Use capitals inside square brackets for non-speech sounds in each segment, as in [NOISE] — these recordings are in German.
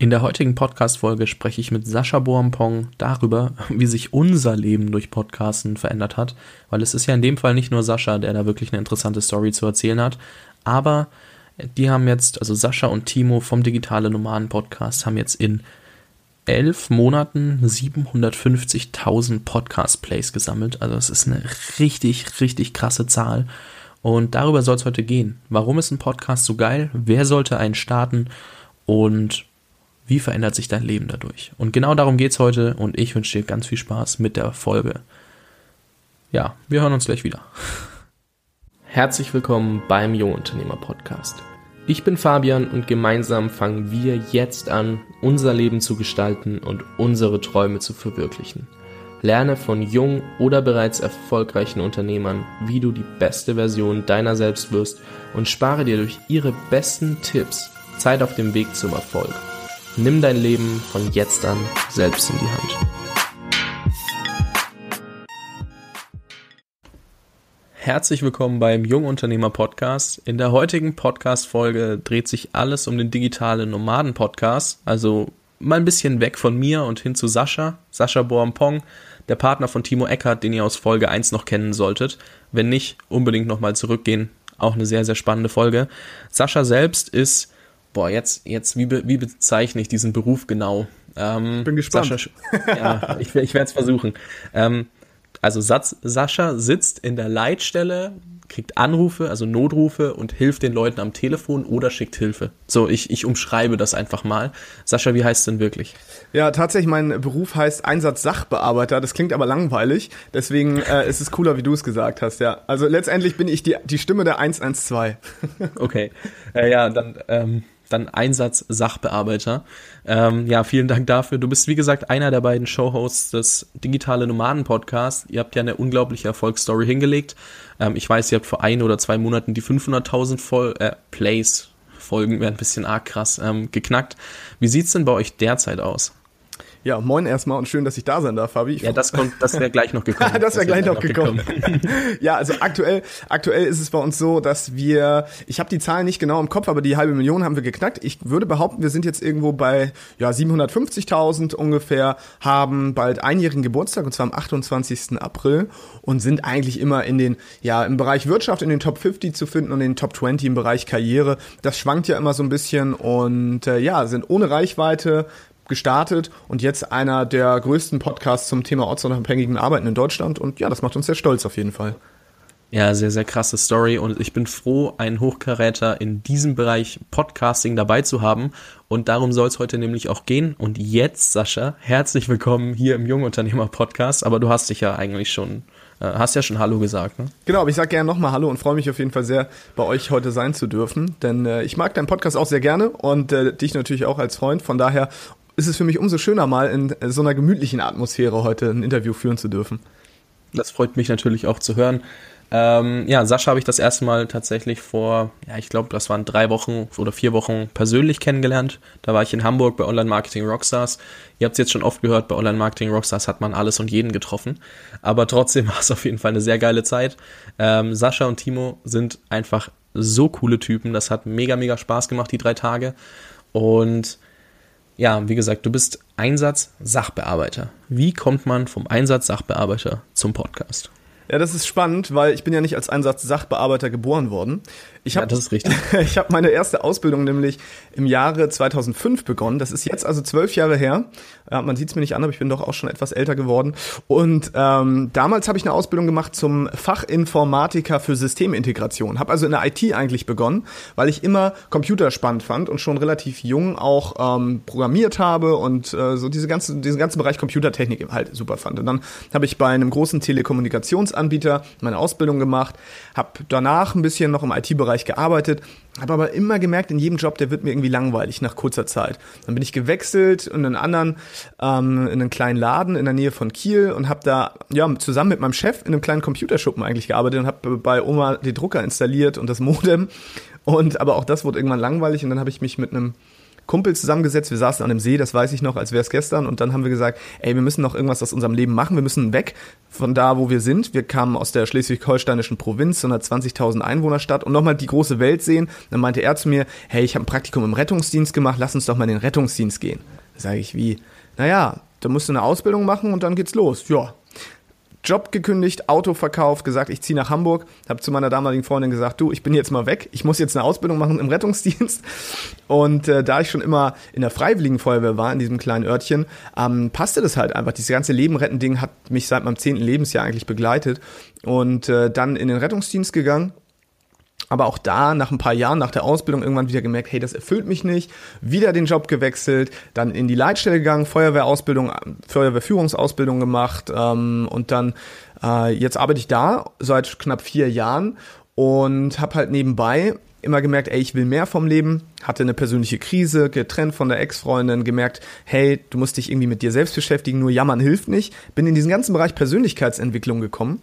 In der heutigen Podcast-Folge spreche ich mit Sascha Boampong darüber, wie sich unser Leben durch Podcasten verändert hat, weil es ist ja in dem Fall nicht nur Sascha, der da wirklich eine interessante Story zu erzählen hat, aber die haben jetzt, also Sascha und Timo vom Digitale Nomaden Podcast haben jetzt in elf Monaten 750.000 Podcast-Plays gesammelt. Also es ist eine richtig, richtig krasse Zahl. Und darüber soll es heute gehen. Warum ist ein Podcast so geil? Wer sollte einen starten? Und wie verändert sich dein Leben dadurch? Und genau darum geht es heute und ich wünsche dir ganz viel Spaß mit der Folge. Ja, wir hören uns gleich wieder. [LAUGHS] Herzlich willkommen beim Jungunternehmer Podcast. Ich bin Fabian und gemeinsam fangen wir jetzt an, unser Leben zu gestalten und unsere Träume zu verwirklichen. Lerne von jungen oder bereits erfolgreichen Unternehmern, wie du die beste Version deiner selbst wirst und spare dir durch ihre besten Tipps Zeit auf dem Weg zum Erfolg. Nimm dein Leben von jetzt an selbst in die Hand. Herzlich willkommen beim Jungunternehmer Podcast. In der heutigen Podcast-Folge dreht sich alles um den digitalen Nomaden Podcast. Also mal ein bisschen weg von mir und hin zu Sascha. Sascha Boampong, der Partner von Timo Eckert, den ihr aus Folge 1 noch kennen solltet. Wenn nicht, unbedingt nochmal zurückgehen. Auch eine sehr, sehr spannende Folge. Sascha selbst ist boah, jetzt, jetzt, wie, be, wie bezeichne ich diesen Beruf genau? Ähm, Bin gespannt. Sascha, ja, ich, ich werde es versuchen. Ähm, also Satz, Sascha sitzt in der Leitstelle, kriegt Anrufe, also Notrufe und hilft den Leuten am Telefon oder schickt Hilfe. So, ich, ich umschreibe das einfach mal. Sascha, wie heißt es denn wirklich? Ja, tatsächlich, mein Beruf heißt Einsatz-Sachbearbeiter. Das klingt aber langweilig. Deswegen äh, ist es cooler, wie du es gesagt hast, ja. Also letztendlich bin ich die, die Stimme der 112. okay. Äh, ja, dann ähm, dann Einsatz Sachbearbeiter. Ähm, ja, vielen Dank dafür. Du bist, wie gesagt, einer der beiden Showhosts des Digitale Nomaden Podcasts. Ihr habt ja eine unglaubliche Erfolgsstory hingelegt. Ähm, ich weiß, ihr habt vor ein oder zwei Monaten die 500.000 äh, Plays, Folgen wäre ein bisschen arg krass, ähm, geknackt. Wie sieht's denn bei euch derzeit aus? Ja, moin erstmal und schön, dass ich da sein darf, Fabi. Ich ja, das, kommt, das wäre gleich noch gekommen. [LAUGHS] das wäre gleich, noch gekommen. gekommen. [LAUGHS] ja, also aktuell, aktuell ist es bei uns so, dass wir, ich habe die Zahlen nicht genau im Kopf, aber die halbe Million haben wir geknackt. Ich würde behaupten, wir sind jetzt irgendwo bei ja 750.000 ungefähr, haben bald einjährigen Geburtstag und zwar am 28. April und sind eigentlich immer in den, ja, im Bereich Wirtschaft in den Top 50 zu finden und in den Top 20 im Bereich Karriere. Das schwankt ja immer so ein bisschen und äh, ja, sind ohne Reichweite, gestartet und jetzt einer der größten Podcasts zum Thema ortsunabhängigen Arbeiten in Deutschland. Und ja, das macht uns sehr stolz auf jeden Fall. Ja, sehr, sehr krasse Story und ich bin froh, einen Hochkaräter in diesem Bereich Podcasting dabei zu haben und darum soll es heute nämlich auch gehen. Und jetzt, Sascha, herzlich willkommen hier im Jungunternehmer Podcast, aber du hast dich ja eigentlich schon, äh, hast ja schon Hallo gesagt, ne? Genau, aber ich sage gerne nochmal Hallo und freue mich auf jeden Fall sehr, bei euch heute sein zu dürfen, denn äh, ich mag deinen Podcast auch sehr gerne und äh, dich natürlich auch als Freund, von daher ist es für mich umso schöner, mal in so einer gemütlichen Atmosphäre heute ein Interview führen zu dürfen. Das freut mich natürlich auch zu hören. Ähm, ja, Sascha habe ich das erste Mal tatsächlich vor, ja, ich glaube, das waren drei Wochen oder vier Wochen persönlich kennengelernt. Da war ich in Hamburg bei Online Marketing Rockstars. Ihr habt es jetzt schon oft gehört, bei Online Marketing Rockstars hat man alles und jeden getroffen. Aber trotzdem [LAUGHS] war es auf jeden Fall eine sehr geile Zeit. Ähm, Sascha und Timo sind einfach so coole Typen. Das hat mega, mega Spaß gemacht, die drei Tage. Und ja, wie gesagt, du bist Einsatz-Sachbearbeiter. Wie kommt man vom Einsatz-Sachbearbeiter zum Podcast? Ja, das ist spannend, weil ich bin ja nicht als Einsatz-Sachbearbeiter geboren worden. Ich hab, ja, das ist richtig. [LAUGHS] ich habe meine erste Ausbildung nämlich im Jahre 2005 begonnen. Das ist jetzt also zwölf Jahre her. Ja, man sieht es mir nicht an, aber ich bin doch auch schon etwas älter geworden. Und ähm, damals habe ich eine Ausbildung gemacht zum Fachinformatiker für Systemintegration. Habe also in der IT eigentlich begonnen, weil ich immer Computer spannend fand und schon relativ jung auch ähm, programmiert habe und äh, so diese ganze, diesen ganzen Bereich Computertechnik halt super fand. Und dann habe ich bei einem großen Telekommunikationsanbieter meine Ausbildung gemacht, habe danach ein bisschen noch im IT-Bereich Bereich gearbeitet, habe aber immer gemerkt, in jedem Job, der wird mir irgendwie langweilig nach kurzer Zeit. Dann bin ich gewechselt in einen anderen, ähm, in einen kleinen Laden in der Nähe von Kiel und habe da ja zusammen mit meinem Chef in einem kleinen Computerschuppen eigentlich gearbeitet und habe bei Oma den Drucker installiert und das Modem. Und aber auch das wurde irgendwann langweilig und dann habe ich mich mit einem Kumpel zusammengesetzt, wir saßen an einem See, das weiß ich noch, als wäre es gestern, und dann haben wir gesagt, ey, wir müssen noch irgendwas aus unserem Leben machen, wir müssen weg von da, wo wir sind. Wir kamen aus der schleswig-holsteinischen Provinz, so einer 20.000 Einwohnerstadt und nochmal die große Welt sehen. Dann meinte er zu mir, hey, ich habe ein Praktikum im Rettungsdienst gemacht, lass uns doch mal in den Rettungsdienst gehen. Sage ich, wie? Naja, da musst du eine Ausbildung machen und dann geht's los. Ja, Job gekündigt, Auto verkauft, gesagt, ich ziehe nach Hamburg, habe zu meiner damaligen Freundin gesagt, du, ich bin jetzt mal weg, ich muss jetzt eine Ausbildung machen im Rettungsdienst. Und äh, da ich schon immer in der Freiwilligen Feuerwehr war, in diesem kleinen Örtchen, ähm, passte das halt einfach. Dieses ganze Leben retten Ding hat mich seit meinem zehnten Lebensjahr eigentlich begleitet. Und äh, dann in den Rettungsdienst gegangen aber auch da, nach ein paar Jahren, nach der Ausbildung, irgendwann wieder gemerkt, hey, das erfüllt mich nicht. Wieder den Job gewechselt, dann in die Leitstelle gegangen, Feuerwehrausbildung, Feuerwehrführungsausbildung gemacht ähm, und dann äh, jetzt arbeite ich da seit knapp vier Jahren und habe halt nebenbei immer gemerkt, ey, ich will mehr vom Leben, hatte eine persönliche Krise, getrennt von der Ex-Freundin, gemerkt, hey, du musst dich irgendwie mit dir selbst beschäftigen, nur jammern hilft nicht. Bin in diesen ganzen Bereich Persönlichkeitsentwicklung gekommen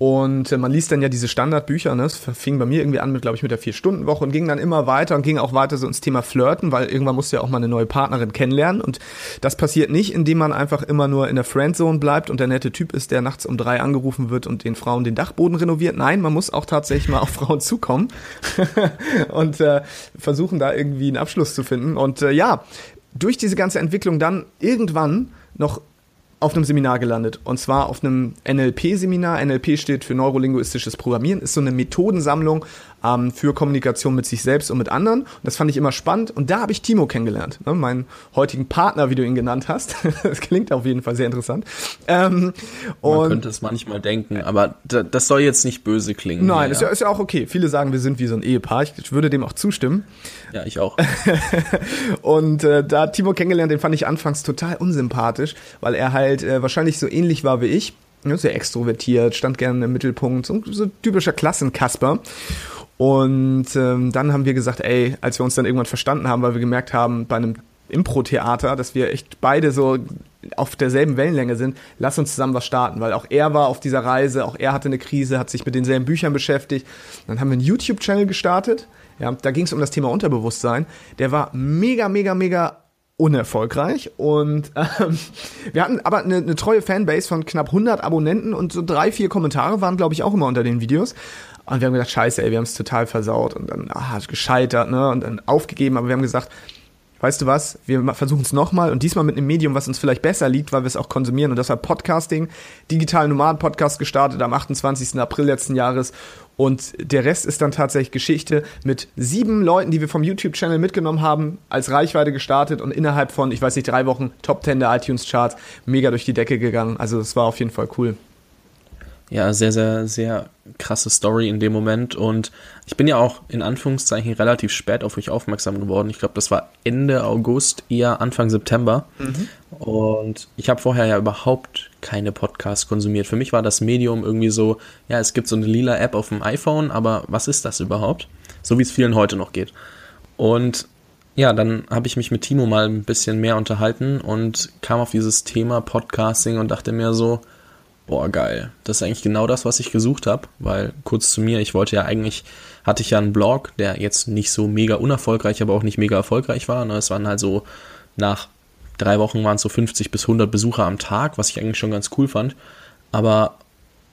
und äh, man liest dann ja diese Standardbücher, ne? Es fing bei mir irgendwie an mit, glaube ich, mit der Vier-Stunden-Woche und ging dann immer weiter und ging auch weiter so ins Thema Flirten, weil irgendwann musst du ja auch mal eine neue Partnerin kennenlernen. Und das passiert nicht, indem man einfach immer nur in der Friendzone bleibt und der nette Typ ist, der nachts um drei angerufen wird und den Frauen den Dachboden renoviert. Nein, man muss auch tatsächlich mal auf Frauen zukommen [LAUGHS] und äh, versuchen da irgendwie einen Abschluss zu finden. Und äh, ja, durch diese ganze Entwicklung dann irgendwann noch auf einem Seminar gelandet. Und zwar auf einem NLP-Seminar. NLP steht für Neurolinguistisches Programmieren, ist so eine Methodensammlung ähm, für Kommunikation mit sich selbst und mit anderen. Und das fand ich immer spannend. Und da habe ich Timo kennengelernt, ne? meinen heutigen Partner, wie du ihn genannt hast. [LAUGHS] das klingt auf jeden Fall sehr interessant. Ähm, Man könnte es manchmal denken, aber das soll jetzt nicht böse klingen. Nein, ja. Ist, ja, ist ja auch okay. Viele sagen, wir sind wie so ein Ehepaar. Ich, würde dem auch zustimmen. Ja, ich auch. [LAUGHS] und äh, da Timo kennengelernt, den fand ich anfangs total unsympathisch, weil er halt äh, wahrscheinlich so ähnlich war wie ich. sehr extrovertiert, stand gerne im Mittelpunkt, so, so typischer Klassenkasper. Und ähm, dann haben wir gesagt, ey, als wir uns dann irgendwann verstanden haben, weil wir gemerkt haben, bei einem Impro-Theater, dass wir echt beide so auf derselben Wellenlänge sind, lass uns zusammen was starten, weil auch er war auf dieser Reise, auch er hatte eine Krise, hat sich mit denselben Büchern beschäftigt. Dann haben wir einen YouTube-Channel gestartet, ja, da ging es um das Thema Unterbewusstsein. Der war mega, mega, mega unerfolgreich und [LAUGHS] ähm, wir hatten aber eine, eine treue Fanbase von knapp 100 Abonnenten und so drei, vier Kommentare waren, glaube ich, auch immer unter den Videos und wir haben gedacht, scheiße, ey, wir haben es total versaut und dann ah, gescheitert, ne? Und dann aufgegeben, aber wir haben gesagt, weißt du was, wir versuchen es nochmal und diesmal mit einem Medium, was uns vielleicht besser liegt, weil wir es auch konsumieren. Und das war Podcasting, Digital Nomaden Podcast gestartet am 28. April letzten Jahres. Und der Rest ist dann tatsächlich Geschichte mit sieben Leuten, die wir vom YouTube-Channel mitgenommen haben, als Reichweite gestartet und innerhalb von, ich weiß nicht, drei Wochen Top 10 der iTunes-Charts mega durch die Decke gegangen. Also es war auf jeden Fall cool ja, sehr, sehr, sehr krasse Story in dem Moment. Und ich bin ja auch in Anführungszeichen relativ spät auf euch aufmerksam geworden. Ich glaube, das war Ende August, eher Anfang September. Mhm. Und ich habe vorher ja überhaupt keine Podcasts konsumiert. Für mich war das Medium irgendwie so, ja, es gibt so eine lila App auf dem iPhone, aber was ist das überhaupt? So wie es vielen heute noch geht. Und ja, dann habe ich mich mit Timo mal ein bisschen mehr unterhalten und kam auf dieses Thema Podcasting und dachte mir so, boah, geil. Das ist eigentlich genau das, was ich gesucht habe, weil kurz zu mir, ich wollte ja eigentlich, hatte ich ja einen Blog, der jetzt nicht so mega unerfolgreich, aber auch nicht mega erfolgreich war. Ne? Es waren halt so, nach drei Wochen waren es so 50 bis 100 Besucher am Tag, was ich eigentlich schon ganz cool fand. Aber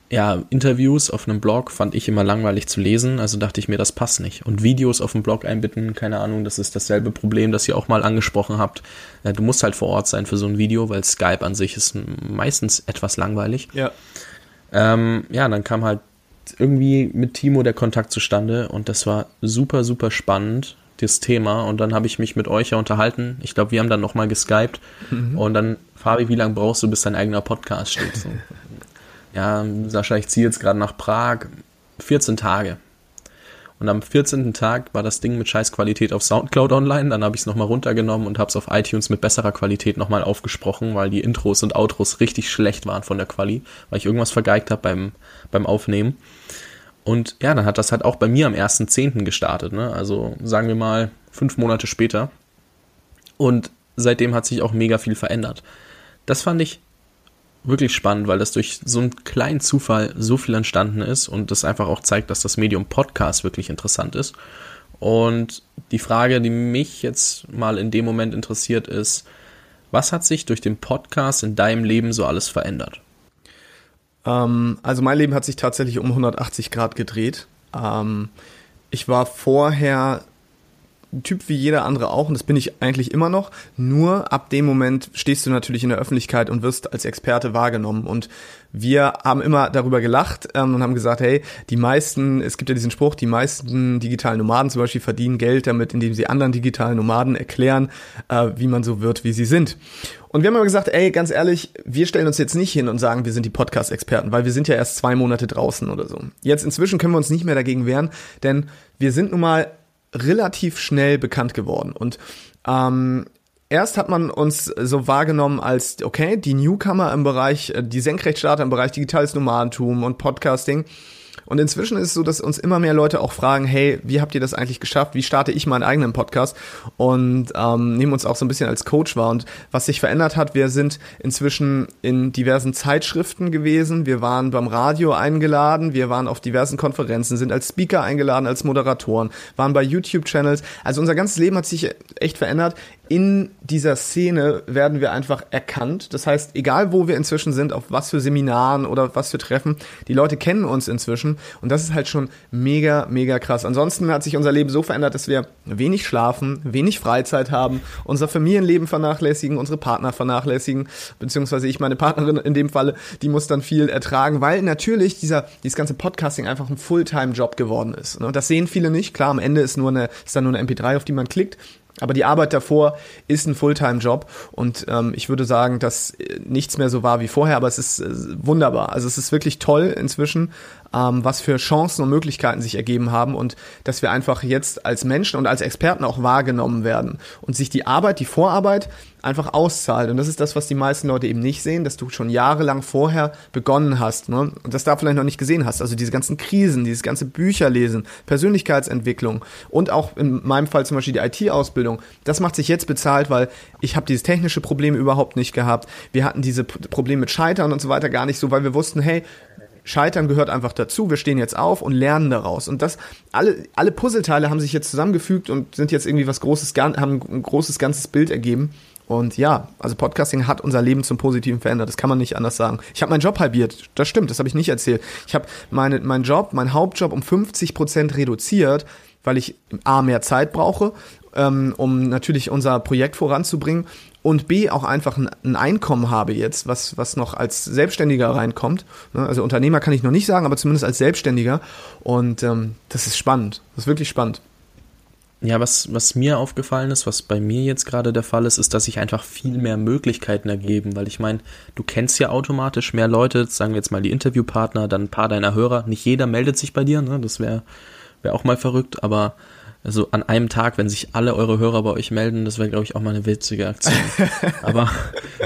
ja, Interviews auf einem Blog fand ich immer langweilig zu lesen, also dachte ich mir, das passt nicht. Und Videos auf dem Blog einbitten, keine Ahnung, das ist dasselbe Problem, das ihr auch mal angesprochen habt. Du musst halt vor Ort sein für so ein Video, weil Skype an sich ist meistens etwas langweilig. Ja. Ähm, ja, dann kam halt irgendwie mit Timo der Kontakt zustande und das war super, super spannend, das Thema. Und dann habe ich mich mit euch ja unterhalten. Ich glaube, wir haben dann nochmal geskypt. Mhm. Und dann, Fabi, wie lange brauchst du, bis dein eigener Podcast steht? So [LAUGHS] ja, Sascha, ich ziehe jetzt gerade nach Prag, 14 Tage. Und am 14. Tag war das Ding mit scheiß Qualität auf Soundcloud online. Dann habe ich es nochmal runtergenommen und habe es auf iTunes mit besserer Qualität nochmal aufgesprochen, weil die Intros und Outros richtig schlecht waren von der Quali, weil ich irgendwas vergeigt habe beim, beim Aufnehmen. Und ja, dann hat das halt auch bei mir am 1.10. gestartet. Ne? Also sagen wir mal fünf Monate später. Und seitdem hat sich auch mega viel verändert. Das fand ich wirklich spannend, weil das durch so einen kleinen Zufall so viel entstanden ist und das einfach auch zeigt, dass das Medium Podcast wirklich interessant ist. Und die Frage, die mich jetzt mal in dem Moment interessiert, ist, was hat sich durch den Podcast in deinem Leben so alles verändert? Ähm, also mein Leben hat sich tatsächlich um 180 Grad gedreht. Ähm, ich war vorher Typ wie jeder andere auch und das bin ich eigentlich immer noch. Nur ab dem Moment stehst du natürlich in der Öffentlichkeit und wirst als Experte wahrgenommen. Und wir haben immer darüber gelacht ähm, und haben gesagt, hey, die meisten, es gibt ja diesen Spruch, die meisten digitalen Nomaden zum Beispiel verdienen Geld damit, indem sie anderen digitalen Nomaden erklären, äh, wie man so wird, wie sie sind. Und wir haben immer gesagt, ey, ganz ehrlich, wir stellen uns jetzt nicht hin und sagen, wir sind die Podcast-Experten, weil wir sind ja erst zwei Monate draußen oder so. Jetzt inzwischen können wir uns nicht mehr dagegen wehren, denn wir sind nun mal relativ schnell bekannt geworden. Und ähm, erst hat man uns so wahrgenommen als, okay, die Newcomer im Bereich, äh, die Senkrechtstarter im Bereich digitales Nomadentum und Podcasting. Und inzwischen ist es so, dass uns immer mehr Leute auch fragen, hey, wie habt ihr das eigentlich geschafft? Wie starte ich meinen eigenen Podcast? Und ähm, nehmen uns auch so ein bisschen als Coach wahr. Und was sich verändert hat, wir sind inzwischen in diversen Zeitschriften gewesen. Wir waren beim Radio eingeladen. Wir waren auf diversen Konferenzen, sind als Speaker eingeladen, als Moderatoren, waren bei YouTube-Channels. Also unser ganzes Leben hat sich echt verändert in dieser Szene werden wir einfach erkannt. Das heißt, egal wo wir inzwischen sind, auf was für Seminaren oder was für Treffen, die Leute kennen uns inzwischen und das ist halt schon mega, mega krass. Ansonsten hat sich unser Leben so verändert, dass wir wenig schlafen, wenig Freizeit haben, unser Familienleben vernachlässigen, unsere Partner vernachlässigen, beziehungsweise ich meine Partnerin in dem Falle, die muss dann viel ertragen, weil natürlich dieser, dieses ganze Podcasting einfach ein Fulltime-Job geworden ist. Und das sehen viele nicht. Klar, am Ende ist nur eine, ist dann nur eine MP3, auf die man klickt. Aber die Arbeit davor ist ein Fulltime-Job und ähm, ich würde sagen, dass äh, nichts mehr so war wie vorher, aber es ist äh, wunderbar. Also es ist wirklich toll inzwischen, ähm, was für Chancen und Möglichkeiten sich ergeben haben und dass wir einfach jetzt als Menschen und als Experten auch wahrgenommen werden und sich die Arbeit, die Vorarbeit einfach auszahlt. Und das ist das, was die meisten Leute eben nicht sehen, dass du schon jahrelang vorher begonnen hast ne? und das da vielleicht noch nicht gesehen hast. Also diese ganzen Krisen, dieses ganze Bücherlesen, Persönlichkeitsentwicklung und auch in meinem Fall zum Beispiel die IT-Ausbildung, das macht sich jetzt bezahlt, weil ich habe dieses technische Problem überhaupt nicht gehabt. Wir hatten diese Probleme mit Scheitern und so weiter gar nicht so, weil wir wussten, hey, Scheitern gehört einfach dazu. Wir stehen jetzt auf und lernen daraus. Und das, alle, alle Puzzleteile haben sich jetzt zusammengefügt und sind jetzt irgendwie was Großes, haben ein großes ganzes Bild ergeben. Und ja, also Podcasting hat unser Leben zum Positiven verändert. Das kann man nicht anders sagen. Ich habe meinen Job halbiert. Das stimmt, das habe ich nicht erzählt. Ich habe meine, meinen Job, meinen Hauptjob um 50 Prozent reduziert, weil ich A, mehr Zeit brauche, ähm, um natürlich unser Projekt voranzubringen und B, auch einfach ein, ein, Einkommen habe jetzt, was, was noch als Selbstständiger reinkommt. Ne, also Unternehmer kann ich noch nicht sagen, aber zumindest als Selbstständiger. Und ähm, das ist spannend. Das ist wirklich spannend. Ja, was, was mir aufgefallen ist, was bei mir jetzt gerade der Fall ist, ist, dass sich einfach viel mehr Möglichkeiten ergeben, weil ich meine, du kennst ja automatisch mehr Leute, sagen wir jetzt mal die Interviewpartner, dann ein paar deiner Hörer. Nicht jeder meldet sich bei dir, ne? das wäre wär auch mal verrückt, aber also an einem Tag, wenn sich alle eure Hörer bei euch melden, das wäre, glaube ich, auch mal eine witzige Aktion. [LAUGHS] aber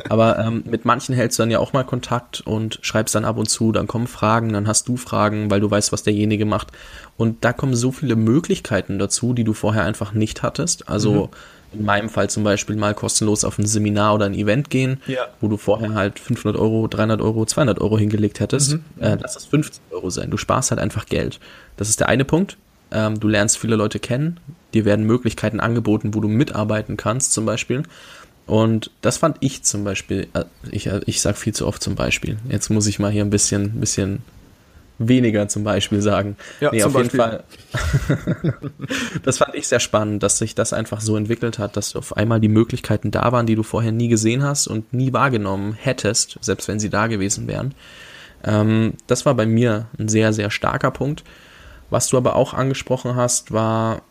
aber ähm, mit manchen hältst du dann ja auch mal Kontakt und schreibst dann ab und zu, dann kommen Fragen, dann hast du Fragen, weil du weißt, was derjenige macht. Und da kommen so viele Möglichkeiten dazu, die du vorher einfach nicht hattest. Also mhm. in meinem Fall zum Beispiel mal kostenlos auf ein Seminar oder ein Event gehen, ja. wo du vorher halt 500 Euro, 300 Euro, 200 Euro hingelegt hättest. Mhm. Äh, lass das 50 Euro sein. Du sparst halt einfach Geld. Das ist der eine Punkt. Ähm, du lernst viele Leute kennen. Dir werden Möglichkeiten angeboten, wo du mitarbeiten kannst, zum Beispiel. Und das fand ich zum Beispiel, äh, ich, äh, ich sag viel zu oft zum Beispiel. Jetzt muss ich mal hier ein bisschen, bisschen weniger zum Beispiel sagen. Ja, nee, auf Beispiel. jeden Fall. [LAUGHS] das fand ich sehr spannend, dass sich das einfach so entwickelt hat, dass auf einmal die Möglichkeiten da waren, die du vorher nie gesehen hast und nie wahrgenommen hättest, selbst wenn sie da gewesen wären. Ähm, das war bei mir ein sehr, sehr starker Punkt. Was du aber auch angesprochen hast, war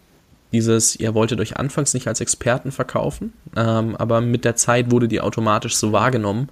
dieses, ihr wolltet euch anfangs nicht als Experten verkaufen, ähm, aber mit der Zeit wurde die automatisch so wahrgenommen.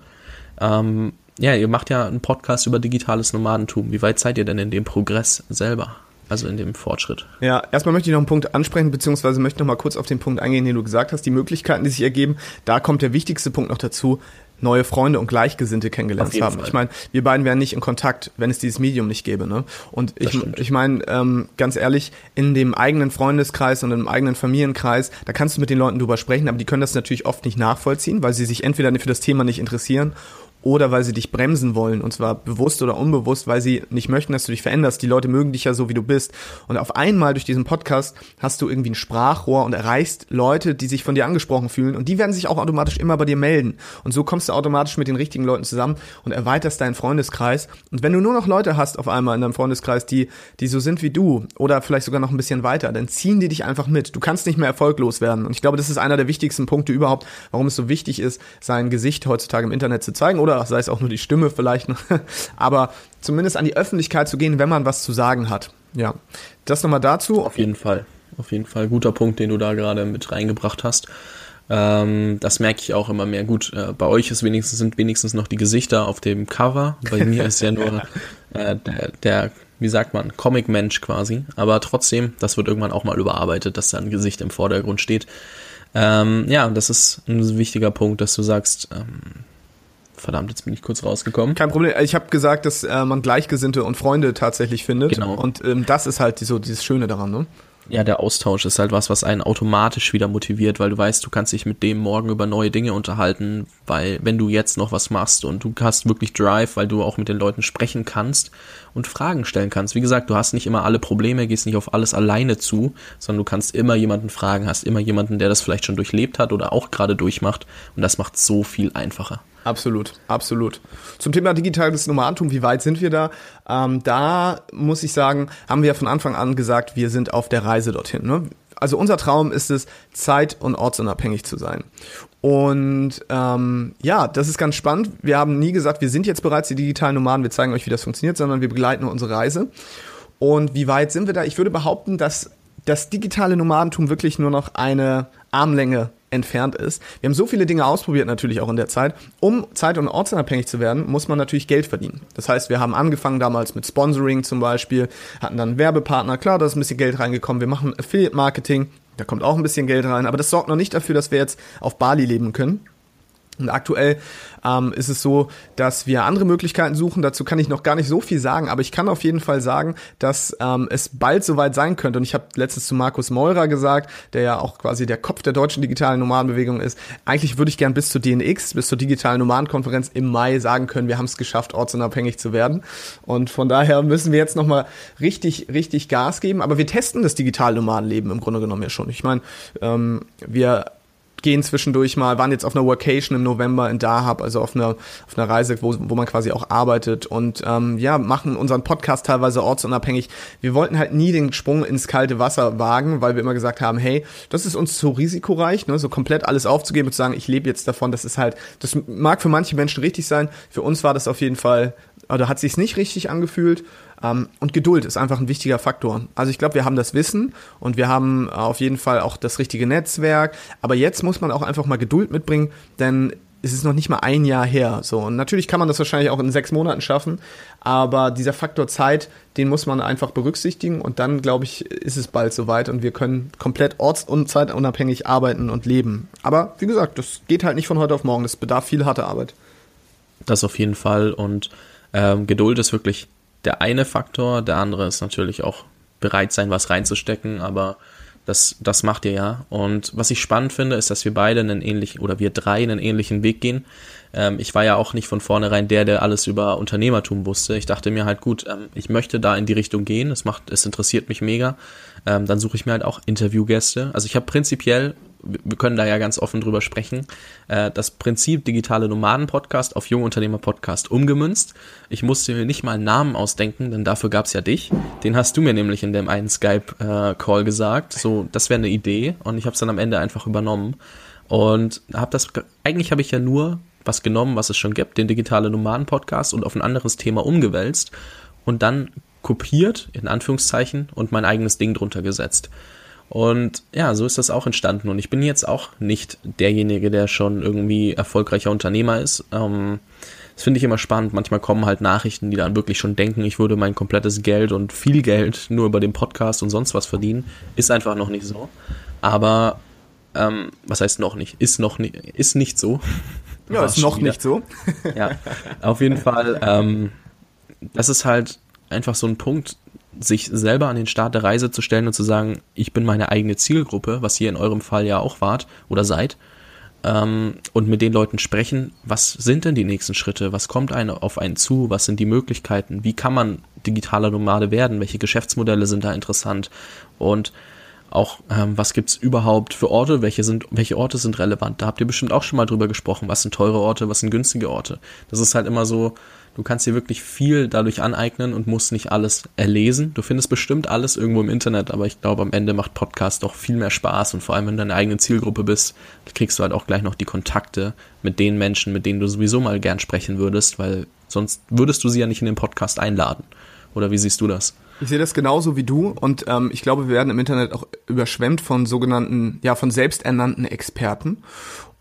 Ähm, ja, ihr macht ja einen Podcast über digitales Nomadentum. Wie weit seid ihr denn in dem Progress selber? Also in dem Fortschritt. Ja, erstmal möchte ich noch einen Punkt ansprechen, beziehungsweise möchte noch mal kurz auf den Punkt eingehen, den du gesagt hast, die Möglichkeiten, die sich ergeben. Da kommt der wichtigste Punkt noch dazu neue Freunde und Gleichgesinnte kennengelernt haben. Fall. Ich meine, wir beiden wären nicht in Kontakt, wenn es dieses Medium nicht gäbe. Ne? Und ich, ich meine, ähm, ganz ehrlich, in dem eigenen Freundeskreis und im eigenen Familienkreis, da kannst du mit den Leuten drüber sprechen, aber die können das natürlich oft nicht nachvollziehen, weil sie sich entweder für das Thema nicht interessieren oder weil sie dich bremsen wollen, und zwar bewusst oder unbewusst, weil sie nicht möchten, dass du dich veränderst. Die Leute mögen dich ja so, wie du bist. Und auf einmal durch diesen Podcast hast du irgendwie ein Sprachrohr und erreichst Leute, die sich von dir angesprochen fühlen und die werden sich auch automatisch immer bei dir melden. Und so kommst du automatisch mit den richtigen Leuten zusammen und erweiterst deinen Freundeskreis. Und wenn du nur noch Leute hast auf einmal in deinem Freundeskreis, die, die so sind wie du oder vielleicht sogar noch ein bisschen weiter, dann ziehen die dich einfach mit. Du kannst nicht mehr erfolglos werden. Und ich glaube, das ist einer der wichtigsten Punkte überhaupt, warum es so wichtig ist, sein Gesicht heutzutage im Internet zu zeigen oder sei es auch nur die Stimme vielleicht, [LAUGHS] aber zumindest an die Öffentlichkeit zu gehen, wenn man was zu sagen hat. Ja, das nochmal dazu. Auf jeden Fall, auf jeden Fall guter Punkt, den du da gerade mit reingebracht hast. Ähm, das merke ich auch immer mehr. Gut, äh, bei euch ist wenigstens, sind wenigstens noch die Gesichter auf dem Cover. Bei mir ist ja nur [LAUGHS] äh, der, der, wie sagt man, Comic-Mensch quasi. Aber trotzdem, das wird irgendwann auch mal überarbeitet, dass da ein Gesicht im Vordergrund steht. Ähm, ja, das ist ein wichtiger Punkt, dass du sagst, ähm, Verdammt, jetzt bin ich kurz rausgekommen. Kein Problem. Ich habe gesagt, dass äh, man Gleichgesinnte und Freunde tatsächlich findet. Genau. Und ähm, das ist halt so dieses Schöne daran, ne? Ja, der Austausch ist halt was, was einen automatisch wieder motiviert, weil du weißt, du kannst dich mit dem morgen über neue Dinge unterhalten, weil wenn du jetzt noch was machst und du hast wirklich Drive, weil du auch mit den Leuten sprechen kannst und Fragen stellen kannst. Wie gesagt, du hast nicht immer alle Probleme, gehst nicht auf alles alleine zu, sondern du kannst immer jemanden fragen, hast immer jemanden, der das vielleicht schon durchlebt hat oder auch gerade durchmacht und das macht so viel einfacher. Absolut, absolut. Zum Thema digitales Nomadentum, wie weit sind wir da? Ähm, da muss ich sagen, haben wir von Anfang an gesagt, wir sind auf der Reise dorthin. Ne? Also unser Traum ist es, zeit- und ortsunabhängig zu sein. Und ähm, ja, das ist ganz spannend. Wir haben nie gesagt, wir sind jetzt bereits die digitalen Nomaden, wir zeigen euch, wie das funktioniert, sondern wir begleiten unsere Reise. Und wie weit sind wir da? Ich würde behaupten, dass das digitale Nomadentum wirklich nur noch eine Armlänge entfernt ist. Wir haben so viele Dinge ausprobiert natürlich auch in der Zeit. Um zeit- und ortsunabhängig zu werden, muss man natürlich Geld verdienen. Das heißt, wir haben angefangen damals mit Sponsoring zum Beispiel, hatten dann Werbepartner, klar, da ist ein bisschen Geld reingekommen. Wir machen Affiliate-Marketing, da kommt auch ein bisschen Geld rein, aber das sorgt noch nicht dafür, dass wir jetzt auf Bali leben können. Und aktuell ähm, ist es so, dass wir andere Möglichkeiten suchen. Dazu kann ich noch gar nicht so viel sagen, aber ich kann auf jeden Fall sagen, dass ähm, es bald soweit sein könnte. Und ich habe letztens zu Markus Meurer gesagt, der ja auch quasi der Kopf der deutschen digitalen Nomadenbewegung ist. Eigentlich würde ich gern bis zur DNX, bis zur digitalen Nomadenkonferenz im Mai sagen können, wir haben es geschafft, ortsunabhängig zu werden. Und von daher müssen wir jetzt nochmal richtig, richtig Gas geben. Aber wir testen das digitale Nomadenleben im Grunde genommen ja schon. Ich meine, ähm, wir gehen zwischendurch mal, waren jetzt auf einer Workation im November in Dahab, also auf einer, auf einer Reise, wo, wo man quasi auch arbeitet und ähm, ja, machen unseren Podcast teilweise ortsunabhängig. Wir wollten halt nie den Sprung ins kalte Wasser wagen, weil wir immer gesagt haben, hey, das ist uns zu risikoreich, ne, so komplett alles aufzugeben und zu sagen, ich lebe jetzt davon, das ist halt, das mag für manche Menschen richtig sein, für uns war das auf jeden Fall, oder hat sich's nicht richtig angefühlt und Geduld ist einfach ein wichtiger Faktor. Also ich glaube, wir haben das Wissen und wir haben auf jeden Fall auch das richtige Netzwerk. Aber jetzt muss man auch einfach mal Geduld mitbringen, denn es ist noch nicht mal ein Jahr her. So und natürlich kann man das wahrscheinlich auch in sechs Monaten schaffen, aber dieser Faktor Zeit, den muss man einfach berücksichtigen und dann glaube ich, ist es bald soweit und wir können komplett orts- und zeitunabhängig arbeiten und leben. Aber wie gesagt, das geht halt nicht von heute auf morgen. Das bedarf viel harte Arbeit. Das auf jeden Fall und ähm, Geduld ist wirklich der eine Faktor. Der andere ist natürlich auch bereit sein, was reinzustecken, aber das, das macht ihr ja. Und was ich spannend finde, ist, dass wir beide einen ähnlichen, oder wir drei einen ähnlichen Weg gehen. Ähm, ich war ja auch nicht von vornherein der, der alles über Unternehmertum wusste. Ich dachte mir halt, gut, ähm, ich möchte da in die Richtung gehen. Es macht, es interessiert mich mega. Ähm, dann suche ich mir halt auch Interviewgäste. Also ich habe prinzipiell wir können da ja ganz offen drüber sprechen, äh, das Prinzip digitale Nomaden-Podcast auf Jungunternehmer-Podcast umgemünzt. Ich musste mir nicht mal einen Namen ausdenken, denn dafür gab's ja dich. Den hast du mir nämlich in dem einen Skype-Call gesagt. So, das wäre eine Idee und ich habe es dann am Ende einfach übernommen. Und habe das, eigentlich habe ich ja nur was genommen, was es schon gibt, den digitale Nomaden-Podcast und auf ein anderes Thema umgewälzt und dann kopiert, in Anführungszeichen, und mein eigenes Ding drunter gesetzt. Und ja, so ist das auch entstanden. Und ich bin jetzt auch nicht derjenige, der schon irgendwie erfolgreicher Unternehmer ist. Ähm, das finde ich immer spannend. Manchmal kommen halt Nachrichten, die dann wirklich schon denken, ich würde mein komplettes Geld und viel Geld [LAUGHS] nur über den Podcast und sonst was verdienen. Ist einfach noch nicht so. Aber ähm, was heißt noch nicht? Ist noch nicht, ist nicht so. [LAUGHS] Ja, ist noch wieder. nicht so. ja, auf jeden Fall. Ähm, das ist halt einfach so ein Punkt, sich selber an den Start der Reise zu stellen und zu sagen, ich bin meine eigene Zielgruppe, was ihr in eurem Fall ja auch wart oder seid, ähm, und mit den Leuten sprechen, was sind denn die nächsten Schritte, was kommt eine, auf einen zu, was sind die Möglichkeiten, wie kann man digitaler Nomade werden, welche Geschäftsmodelle sind da interessant? Und auch ähm, was gibt's überhaupt für Orte, welche sind, welche Orte sind relevant. Da habt ihr bestimmt auch schon mal drüber gesprochen, was sind teure Orte, was sind günstige Orte. Das ist halt immer so, du kannst dir wirklich viel dadurch aneignen und musst nicht alles erlesen. Du findest bestimmt alles irgendwo im Internet, aber ich glaube, am Ende macht Podcast doch viel mehr Spaß und vor allem, wenn du deine eigene Zielgruppe bist, kriegst du halt auch gleich noch die Kontakte mit den Menschen, mit denen du sowieso mal gern sprechen würdest, weil sonst würdest du sie ja nicht in den Podcast einladen. Oder wie siehst du das? Ich sehe das genauso wie du und ähm, ich glaube, wir werden im Internet auch überschwemmt von sogenannten, ja, von selbsternannten Experten.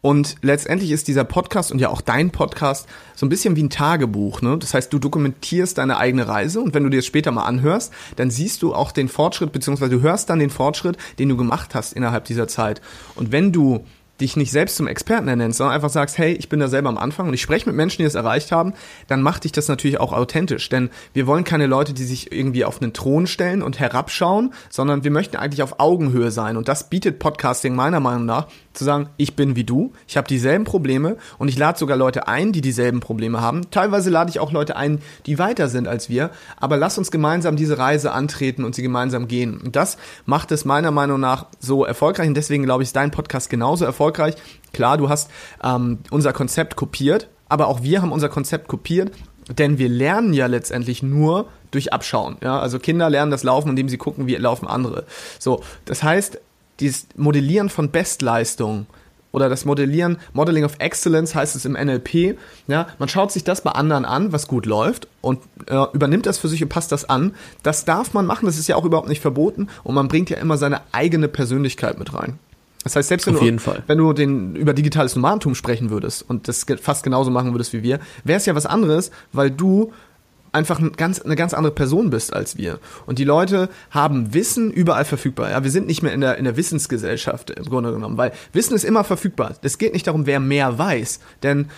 Und letztendlich ist dieser Podcast und ja auch dein Podcast so ein bisschen wie ein Tagebuch. Ne? Das heißt, du dokumentierst deine eigene Reise und wenn du dir das später mal anhörst, dann siehst du auch den Fortschritt, beziehungsweise du hörst dann den Fortschritt, den du gemacht hast innerhalb dieser Zeit. Und wenn du dich nicht selbst zum Experten ernennst, sondern einfach sagst, hey, ich bin da selber am Anfang und ich spreche mit Menschen, die es erreicht haben, dann macht dich das natürlich auch authentisch. Denn wir wollen keine Leute, die sich irgendwie auf einen Thron stellen und herabschauen, sondern wir möchten eigentlich auf Augenhöhe sein. Und das bietet Podcasting meiner Meinung nach, zu sagen, ich bin wie du, ich habe dieselben Probleme und ich lade sogar Leute ein, die dieselben Probleme haben. Teilweise lade ich auch Leute ein, die weiter sind als wir, aber lass uns gemeinsam diese Reise antreten und sie gemeinsam gehen. Und das macht es meiner Meinung nach so erfolgreich und deswegen glaube ich, ist dein Podcast genauso erfolgreich. Klar, du hast ähm, unser Konzept kopiert, aber auch wir haben unser Konzept kopiert, denn wir lernen ja letztendlich nur durch Abschauen. Ja? Also Kinder lernen das Laufen, indem sie gucken, wie laufen andere. So, das heißt, dieses Modellieren von Bestleistung oder das Modellieren, Modeling of Excellence heißt es im NLP, ja, man schaut sich das bei anderen an, was gut läuft und äh, übernimmt das für sich und passt das an. Das darf man machen, das ist ja auch überhaupt nicht verboten und man bringt ja immer seine eigene Persönlichkeit mit rein. Das heißt, selbst wenn Auf du, Fall. wenn du den, über digitales Nomadentum sprechen würdest und das fast genauso machen würdest wie wir, wäre es ja was anderes, weil du einfach ein ganz, eine ganz andere Person bist als wir. Und die Leute haben Wissen überall verfügbar. Ja, wir sind nicht mehr in der, in der Wissensgesellschaft im Grunde genommen, weil Wissen ist immer verfügbar. Es geht nicht darum, wer mehr weiß, denn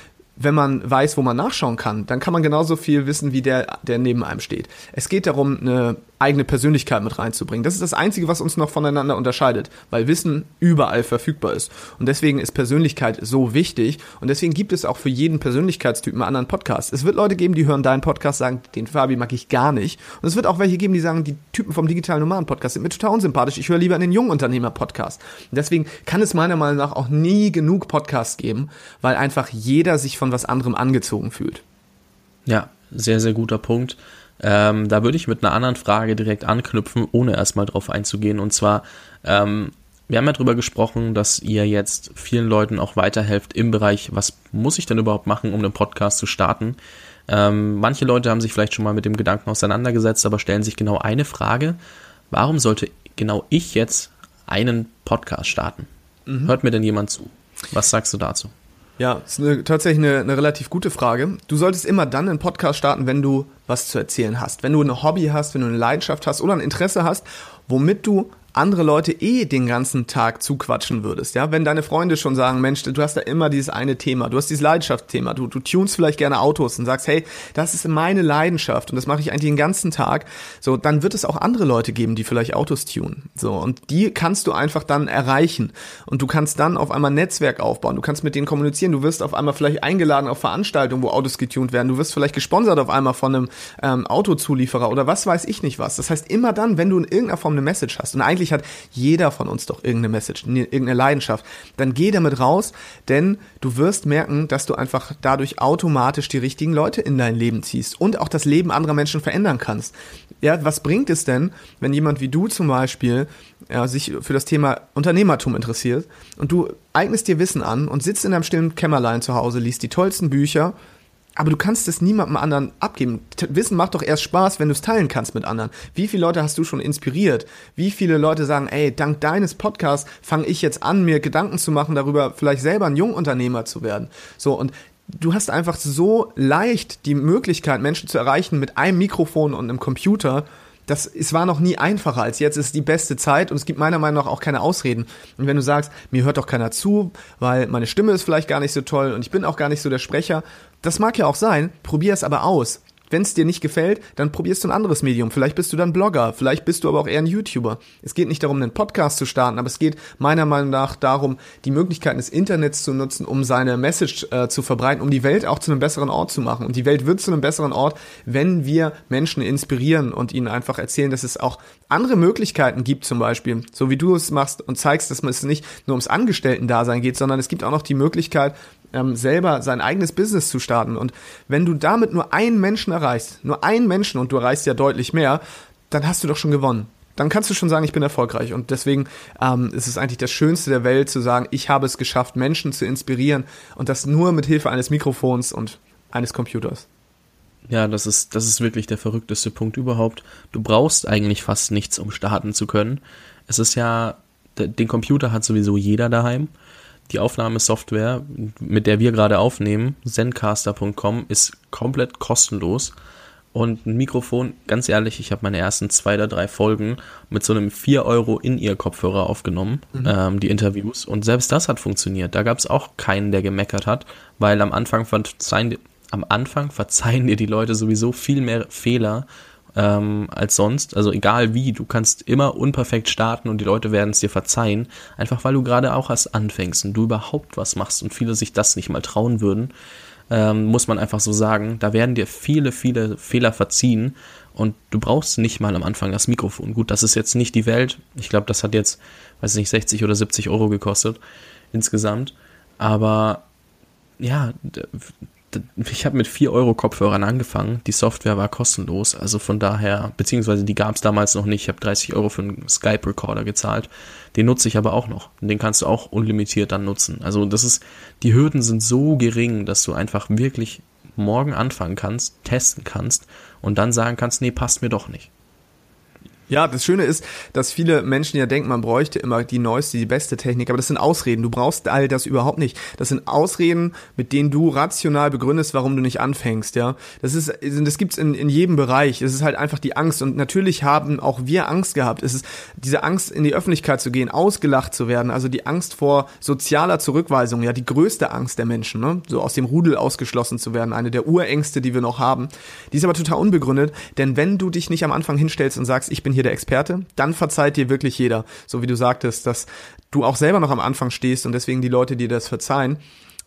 wenn man weiß, wo man nachschauen kann, dann kann man genauso viel wissen wie der, der neben einem steht. Es geht darum, eine eigene Persönlichkeit mit reinzubringen. Das ist das Einzige, was uns noch voneinander unterscheidet, weil Wissen überall verfügbar ist. Und deswegen ist Persönlichkeit so wichtig und deswegen gibt es auch für jeden Persönlichkeitstypen einen anderen Podcast. Es wird Leute geben, die hören deinen Podcast, sagen, den Fabi mag ich gar nicht. Und es wird auch welche geben, die sagen, die Typen vom digitalen Nomaden Podcast sind mir total unsympathisch. Ich höre lieber in den jungen Unternehmer Podcast. Und deswegen kann es meiner Meinung nach auch nie genug Podcasts geben, weil einfach jeder sich von was anderem angezogen fühlt. Ja, sehr, sehr guter Punkt. Ähm, da würde ich mit einer anderen Frage direkt anknüpfen, ohne erstmal drauf einzugehen. Und zwar, ähm, wir haben ja darüber gesprochen, dass ihr jetzt vielen Leuten auch weiterhelft im Bereich, was muss ich denn überhaupt machen, um einen Podcast zu starten. Ähm, manche Leute haben sich vielleicht schon mal mit dem Gedanken auseinandergesetzt, aber stellen sich genau eine Frage. Warum sollte genau ich jetzt einen Podcast starten? Mhm. Hört mir denn jemand zu? Was sagst du dazu? Ja, ist eine, tatsächlich eine, eine relativ gute Frage. Du solltest immer dann einen Podcast starten, wenn du was zu erzählen hast. Wenn du ein Hobby hast, wenn du eine Leidenschaft hast oder ein Interesse hast, womit du andere Leute eh den ganzen Tag zuquatschen würdest, ja, wenn deine Freunde schon sagen, Mensch, du hast da immer dieses eine Thema, du hast dieses Leidenschaftsthema, du, du tunst vielleicht gerne Autos und sagst, hey, das ist meine Leidenschaft und das mache ich eigentlich den ganzen Tag, so, dann wird es auch andere Leute geben, die vielleicht Autos tunen, so, und die kannst du einfach dann erreichen und du kannst dann auf einmal ein Netzwerk aufbauen, du kannst mit denen kommunizieren, du wirst auf einmal vielleicht eingeladen auf Veranstaltungen, wo Autos getunt werden, du wirst vielleicht gesponsert auf einmal von einem ähm, Autozulieferer oder was weiß ich nicht was, das heißt, immer dann, wenn du in irgendeiner Form eine Message hast und eigentlich eigentlich hat jeder von uns doch irgendeine Message, irgendeine Leidenschaft. Dann geh damit raus, denn du wirst merken, dass du einfach dadurch automatisch die richtigen Leute in dein Leben ziehst und auch das Leben anderer Menschen verändern kannst. Ja, was bringt es denn, wenn jemand wie du zum Beispiel ja, sich für das Thema Unternehmertum interessiert und du eignest dir Wissen an und sitzt in deinem stillen Kämmerlein zu Hause, liest die tollsten Bücher aber du kannst es niemandem anderen abgeben. Wissen macht doch erst Spaß, wenn du es teilen kannst mit anderen. Wie viele Leute hast du schon inspiriert? Wie viele Leute sagen, ey, dank deines Podcasts fange ich jetzt an, mir Gedanken zu machen darüber, vielleicht selber ein Jungunternehmer zu werden. So, und du hast einfach so leicht die Möglichkeit, Menschen zu erreichen mit einem Mikrofon und einem Computer, das es war noch nie einfacher als jetzt. Es ist die beste Zeit und es gibt meiner Meinung nach auch keine Ausreden. Und wenn du sagst, mir hört doch keiner zu, weil meine Stimme ist vielleicht gar nicht so toll und ich bin auch gar nicht so der Sprecher, das mag ja auch sein, probier es aber aus. Wenn es dir nicht gefällt, dann probierst du ein anderes Medium. Vielleicht bist du dann Blogger, vielleicht bist du aber auch eher ein YouTuber. Es geht nicht darum, einen Podcast zu starten, aber es geht meiner Meinung nach darum, die Möglichkeiten des Internets zu nutzen, um seine Message äh, zu verbreiten, um die Welt auch zu einem besseren Ort zu machen. Und die Welt wird zu einem besseren Ort, wenn wir Menschen inspirieren und ihnen einfach erzählen, dass es auch andere Möglichkeiten gibt, zum Beispiel, so wie du es machst und zeigst, dass es nicht nur ums Angestellten-Dasein geht, sondern es gibt auch noch die Möglichkeit, ähm, selber sein eigenes Business zu starten. Und wenn du damit nur einen Menschen erreichst, nur einen Menschen und du erreichst ja deutlich mehr, dann hast du doch schon gewonnen. Dann kannst du schon sagen, ich bin erfolgreich. Und deswegen ähm, ist es eigentlich das Schönste der Welt zu sagen, ich habe es geschafft, Menschen zu inspirieren und das nur mit Hilfe eines Mikrofons und eines Computers. Ja, das ist, das ist wirklich der verrückteste Punkt überhaupt. Du brauchst eigentlich fast nichts, um starten zu können. Es ist ja, den Computer hat sowieso jeder daheim die Aufnahmesoftware, mit der wir gerade aufnehmen, zencaster.com, ist komplett kostenlos. Und ein Mikrofon, ganz ehrlich, ich habe meine ersten zwei oder drei Folgen mit so einem 4 Euro In-Ear-Kopfhörer aufgenommen, mhm. ähm, die Interviews. Und selbst das hat funktioniert. Da gab es auch keinen, der gemeckert hat, weil am Anfang verzeihen, am Anfang verzeihen dir die Leute sowieso viel mehr Fehler ähm, als sonst. Also egal wie, du kannst immer unperfekt starten und die Leute werden es dir verzeihen, einfach weil du gerade auch erst anfängst und du überhaupt was machst und viele sich das nicht mal trauen würden, ähm, muss man einfach so sagen, da werden dir viele, viele Fehler verziehen und du brauchst nicht mal am Anfang das Mikrofon. Gut, das ist jetzt nicht die Welt. Ich glaube, das hat jetzt, weiß nicht, 60 oder 70 Euro gekostet insgesamt. Aber ja, ich habe mit 4 Euro Kopfhörern angefangen. Die Software war kostenlos, also von daher, beziehungsweise die gab es damals noch nicht. Ich habe 30 Euro für einen Skype-Recorder gezahlt. Den nutze ich aber auch noch. Den kannst du auch unlimitiert dann nutzen. Also das ist, die Hürden sind so gering, dass du einfach wirklich morgen anfangen kannst, testen kannst und dann sagen kannst, nee, passt mir doch nicht. Ja, das Schöne ist, dass viele Menschen ja denken, man bräuchte immer die neueste, die beste Technik, aber das sind Ausreden. Du brauchst all das überhaupt nicht. Das sind Ausreden, mit denen du rational begründest, warum du nicht anfängst, ja. Das ist, das gibt's in, in jedem Bereich. Es ist halt einfach die Angst und natürlich haben auch wir Angst gehabt. Es ist diese Angst, in die Öffentlichkeit zu gehen, ausgelacht zu werden, also die Angst vor sozialer Zurückweisung, ja, die größte Angst der Menschen, ne? So aus dem Rudel ausgeschlossen zu werden, eine der Urängste, die wir noch haben. Die ist aber total unbegründet, denn wenn du dich nicht am Anfang hinstellst und sagst, ich bin hier hier der Experte, dann verzeiht dir wirklich jeder. So wie du sagtest, dass du auch selber noch am Anfang stehst und deswegen die Leute dir das verzeihen.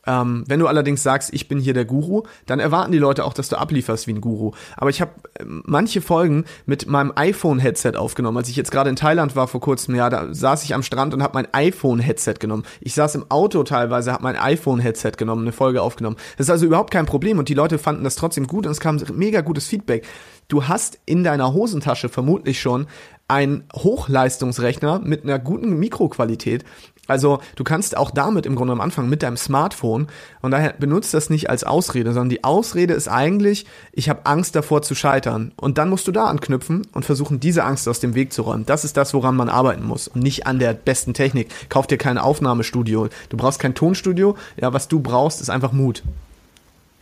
Ähm, wenn du allerdings sagst, ich bin hier der Guru, dann erwarten die Leute auch, dass du ablieferst wie ein Guru. Aber ich habe äh, manche Folgen mit meinem iPhone-Headset aufgenommen. Als ich jetzt gerade in Thailand war vor kurzem, ja, da saß ich am Strand und habe mein iPhone-Headset genommen. Ich saß im Auto teilweise, habe mein iPhone-Headset genommen, eine Folge aufgenommen. Das ist also überhaupt kein Problem und die Leute fanden das trotzdem gut und es kam mega gutes Feedback. Du hast in deiner Hosentasche vermutlich schon einen Hochleistungsrechner mit einer guten Mikroqualität. Also du kannst auch damit im Grunde am Anfang mit deinem Smartphone und daher benutzt das nicht als Ausrede, sondern die Ausrede ist eigentlich, ich habe Angst davor zu scheitern. Und dann musst du da anknüpfen und versuchen, diese Angst aus dem Weg zu räumen. Das ist das, woran man arbeiten muss und nicht an der besten Technik. Kauf dir kein Aufnahmestudio. Du brauchst kein Tonstudio. Ja, was du brauchst, ist einfach Mut.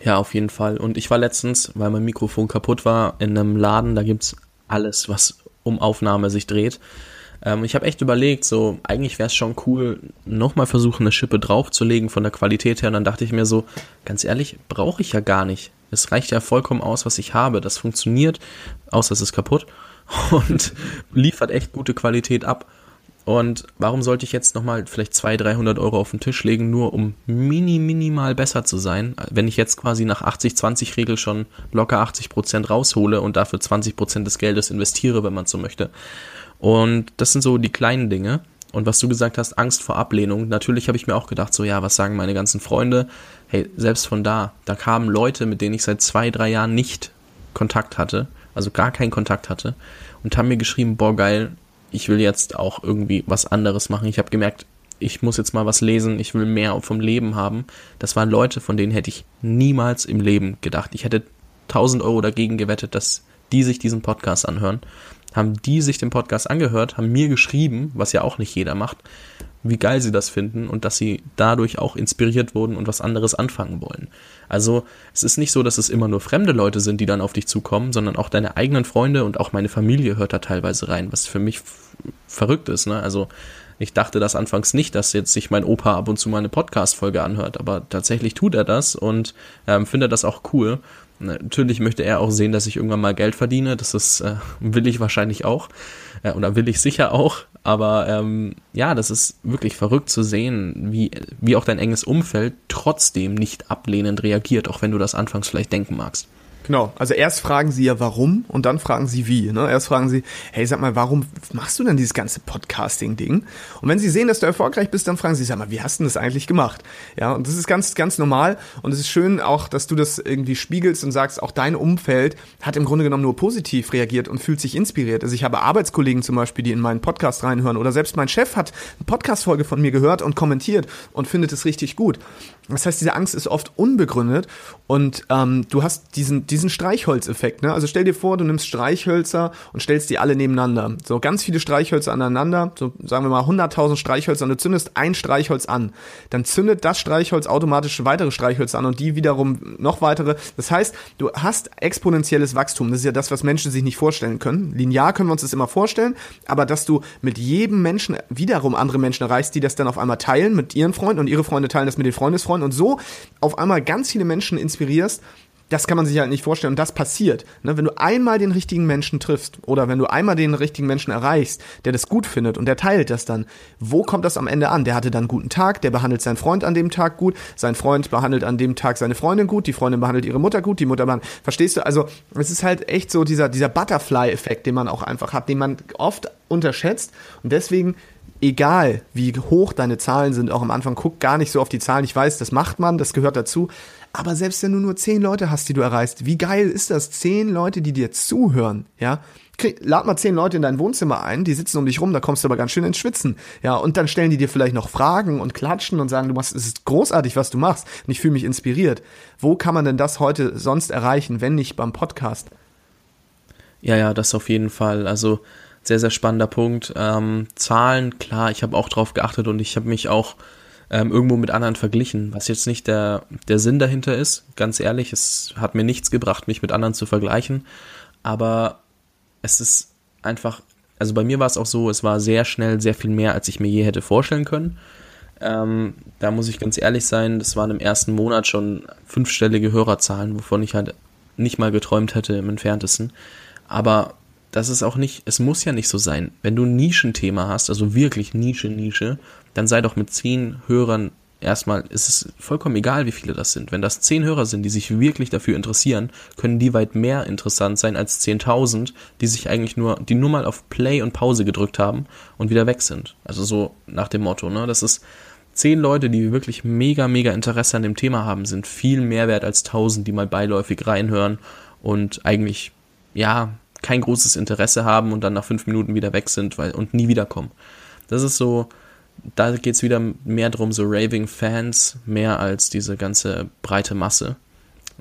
Ja, auf jeden Fall. Und ich war letztens, weil mein Mikrofon kaputt war, in einem Laden, da gibt's alles, was um Aufnahme sich dreht. Ähm, ich habe echt überlegt, so eigentlich wäre es schon cool, nochmal versuchen, eine Schippe draufzulegen von der Qualität her. Und dann dachte ich mir so, ganz ehrlich, brauche ich ja gar nicht. Es reicht ja vollkommen aus, was ich habe. Das funktioniert, außer es ist kaputt [LAUGHS] und liefert echt gute Qualität ab. Und warum sollte ich jetzt nochmal vielleicht 200, 300 Euro auf den Tisch legen, nur um mini, minimal besser zu sein, wenn ich jetzt quasi nach 80-20-Regel schon locker 80% raushole und dafür 20% des Geldes investiere, wenn man so möchte. Und das sind so die kleinen Dinge. Und was du gesagt hast, Angst vor Ablehnung. Natürlich habe ich mir auch gedacht, so ja, was sagen meine ganzen Freunde? Hey, selbst von da, da kamen Leute, mit denen ich seit zwei, drei Jahren nicht Kontakt hatte, also gar keinen Kontakt hatte, und haben mir geschrieben, boah, geil, ich will jetzt auch irgendwie was anderes machen. Ich habe gemerkt, ich muss jetzt mal was lesen, ich will mehr vom Leben haben. Das waren Leute, von denen hätte ich niemals im Leben gedacht. Ich hätte 1000 Euro dagegen gewettet, dass die sich diesen Podcast anhören. Haben die sich den Podcast angehört, haben mir geschrieben, was ja auch nicht jeder macht, wie geil sie das finden und dass sie dadurch auch inspiriert wurden und was anderes anfangen wollen. Also es ist nicht so, dass es immer nur fremde Leute sind, die dann auf dich zukommen, sondern auch deine eigenen Freunde und auch meine Familie hört da teilweise rein, was für mich verrückt ist. Ne? Also ich dachte das anfangs nicht, dass jetzt sich mein Opa ab und zu mal eine Podcast-Folge anhört, aber tatsächlich tut er das und ähm, findet das auch cool. Natürlich möchte er auch sehen, dass ich irgendwann mal Geld verdiene. Das ist, äh, will ich wahrscheinlich auch. Äh, oder will ich sicher auch. Aber ähm, ja, das ist wirklich verrückt zu sehen, wie, wie auch dein enges Umfeld trotzdem nicht ablehnend reagiert, auch wenn du das anfangs vielleicht denken magst. Genau, also erst fragen sie ja warum und dann fragen sie wie. Ne? Erst fragen sie, hey, sag mal, warum machst du denn dieses ganze Podcasting-Ding? Und wenn sie sehen, dass du erfolgreich bist, dann fragen sie, sag mal, wie hast du das eigentlich gemacht? Ja, und das ist ganz, ganz normal und es ist schön auch, dass du das irgendwie spiegelst und sagst, auch dein Umfeld hat im Grunde genommen nur positiv reagiert und fühlt sich inspiriert. Also ich habe Arbeitskollegen zum Beispiel, die in meinen Podcast reinhören oder selbst mein Chef hat eine Podcast-Folge von mir gehört und kommentiert und findet es richtig gut. Das heißt, diese Angst ist oft unbegründet und ähm, du hast diesen, diesen Streichholzeffekt. Ne? Also stell dir vor, du nimmst Streichhölzer und stellst die alle nebeneinander. So ganz viele Streichhölzer aneinander, so sagen wir mal 100.000 Streichhölzer und du zündest ein Streichholz an. Dann zündet das Streichholz automatisch weitere Streichhölzer an und die wiederum noch weitere. Das heißt, du hast exponentielles Wachstum. Das ist ja das, was Menschen sich nicht vorstellen können. Linear können wir uns das immer vorstellen, aber dass du mit jedem Menschen wiederum andere Menschen erreichst, die das dann auf einmal teilen mit ihren Freunden und ihre Freunde teilen das mit den Freundesfreunden und so auf einmal ganz viele Menschen inspirierst, das kann man sich halt nicht vorstellen. Und das passiert. Ne? Wenn du einmal den richtigen Menschen triffst oder wenn du einmal den richtigen Menschen erreichst, der das gut findet und der teilt das dann, wo kommt das am Ende an? Der hatte dann einen guten Tag, der behandelt seinen Freund an dem Tag gut, sein Freund behandelt an dem Tag seine Freundin gut, die Freundin behandelt ihre Mutter gut, die Mutter behandelt. Verstehst du? Also, es ist halt echt so dieser, dieser Butterfly-Effekt, den man auch einfach hat, den man oft unterschätzt. Und deswegen egal wie hoch deine Zahlen sind, auch am Anfang, guck gar nicht so auf die Zahlen. Ich weiß, das macht man, das gehört dazu. Aber selbst wenn du nur zehn Leute hast, die du erreichst, wie geil ist das? Zehn Leute, die dir zuhören, ja? Krieg, lad mal zehn Leute in dein Wohnzimmer ein, die sitzen um dich rum, da kommst du aber ganz schön ins Schwitzen. Ja, und dann stellen die dir vielleicht noch Fragen und klatschen und sagen, du machst, es ist großartig, was du machst. Und ich fühle mich inspiriert. Wo kann man denn das heute sonst erreichen, wenn nicht beim Podcast? Ja, ja, das auf jeden Fall. Also, sehr, sehr spannender Punkt. Ähm, Zahlen, klar, ich habe auch drauf geachtet und ich habe mich auch ähm, irgendwo mit anderen verglichen, was jetzt nicht der, der Sinn dahinter ist. Ganz ehrlich, es hat mir nichts gebracht, mich mit anderen zu vergleichen. Aber es ist einfach, also bei mir war es auch so, es war sehr schnell sehr viel mehr, als ich mir je hätte vorstellen können. Ähm, da muss ich ganz ehrlich sein, das waren im ersten Monat schon fünfstellige Hörerzahlen, wovon ich halt nicht mal geträumt hätte im entferntesten. Aber das ist auch nicht, es muss ja nicht so sein. Wenn du ein Nischenthema hast, also wirklich Nische, Nische, dann sei doch mit zehn Hörern erstmal, ist es vollkommen egal, wie viele das sind. Wenn das zehn Hörer sind, die sich wirklich dafür interessieren, können die weit mehr interessant sein als 10.000, die sich eigentlich nur, die nur mal auf Play und Pause gedrückt haben und wieder weg sind. Also so nach dem Motto, ne? Das ist zehn Leute, die wirklich mega, mega Interesse an dem Thema haben, sind viel mehr wert als 1000, die mal beiläufig reinhören und eigentlich, ja, kein großes Interesse haben und dann nach fünf Minuten wieder weg sind weil, und nie wiederkommen. Das ist so, da geht es wieder mehr darum, so Raving Fans, mehr als diese ganze breite Masse.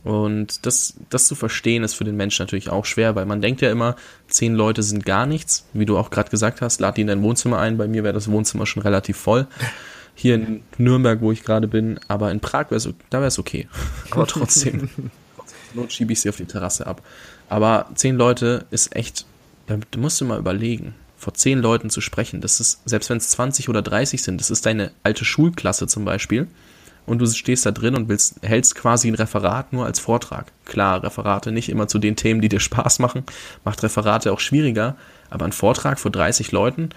Und das, das zu verstehen ist für den Menschen natürlich auch schwer, weil man denkt ja immer, zehn Leute sind gar nichts. Wie du auch gerade gesagt hast, lad die in dein Wohnzimmer ein. Bei mir wäre das Wohnzimmer schon relativ voll. Hier in Nürnberg, wo ich gerade bin, aber in Prag wäre da wäre es okay. Aber [LAUGHS] trotzdem, [LAUGHS] not schiebe ich sie auf die Terrasse ab. Aber zehn Leute ist echt, da musst du mal überlegen, vor zehn Leuten zu sprechen. Das ist, selbst wenn es 20 oder 30 sind, das ist deine alte Schulklasse zum Beispiel. Und du stehst da drin und willst, hältst quasi ein Referat nur als Vortrag. Klar, Referate nicht immer zu den Themen, die dir Spaß machen, macht Referate auch schwieriger, aber ein Vortrag vor 30 Leuten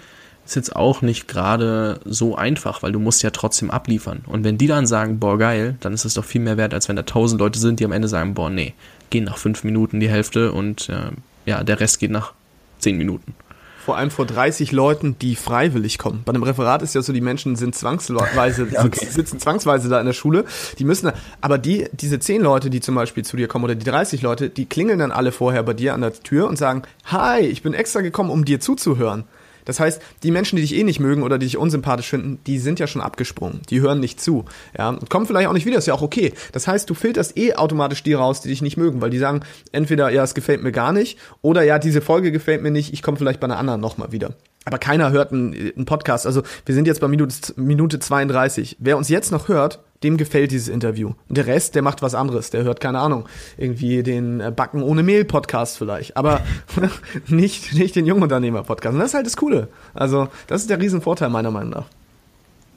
ist jetzt auch nicht gerade so einfach, weil du musst ja trotzdem abliefern. Und wenn die dann sagen, boah, geil, dann ist es doch viel mehr wert, als wenn da 1000 Leute sind, die am Ende sagen, boah, nee, gehen nach fünf Minuten die Hälfte und äh, ja, der Rest geht nach zehn Minuten. Vor allem vor 30 Leuten, die freiwillig kommen. Bei einem Referat ist ja so, die Menschen sind zwangsweise, [LAUGHS] ja, okay. sitzen zwangsweise da in der Schule. Die müssen, aber die, diese zehn Leute, die zum Beispiel zu dir kommen oder die 30 Leute, die klingeln dann alle vorher bei dir an der Tür und sagen, hi, ich bin extra gekommen, um dir zuzuhören. Das heißt, die Menschen, die dich eh nicht mögen oder die dich unsympathisch finden, die sind ja schon abgesprungen. Die hören nicht zu. Ja, und kommen vielleicht auch nicht wieder, ist ja auch okay. Das heißt, du filterst eh automatisch die raus, die dich nicht mögen, weil die sagen, entweder, ja, es gefällt mir gar nicht, oder ja, diese Folge gefällt mir nicht, ich komme vielleicht bei einer anderen nochmal wieder. Aber keiner hört einen, einen Podcast. Also wir sind jetzt bei Minute, Minute 32. Wer uns jetzt noch hört, dem gefällt dieses Interview. Und der Rest, der macht was anderes. Der hört, keine Ahnung, irgendwie den äh, Backen ohne Mehl Podcast vielleicht. Aber [LAUGHS] nicht, nicht den Jungunternehmer Podcast. Und das ist halt das Coole. Also, das ist der Riesenvorteil meiner Meinung nach.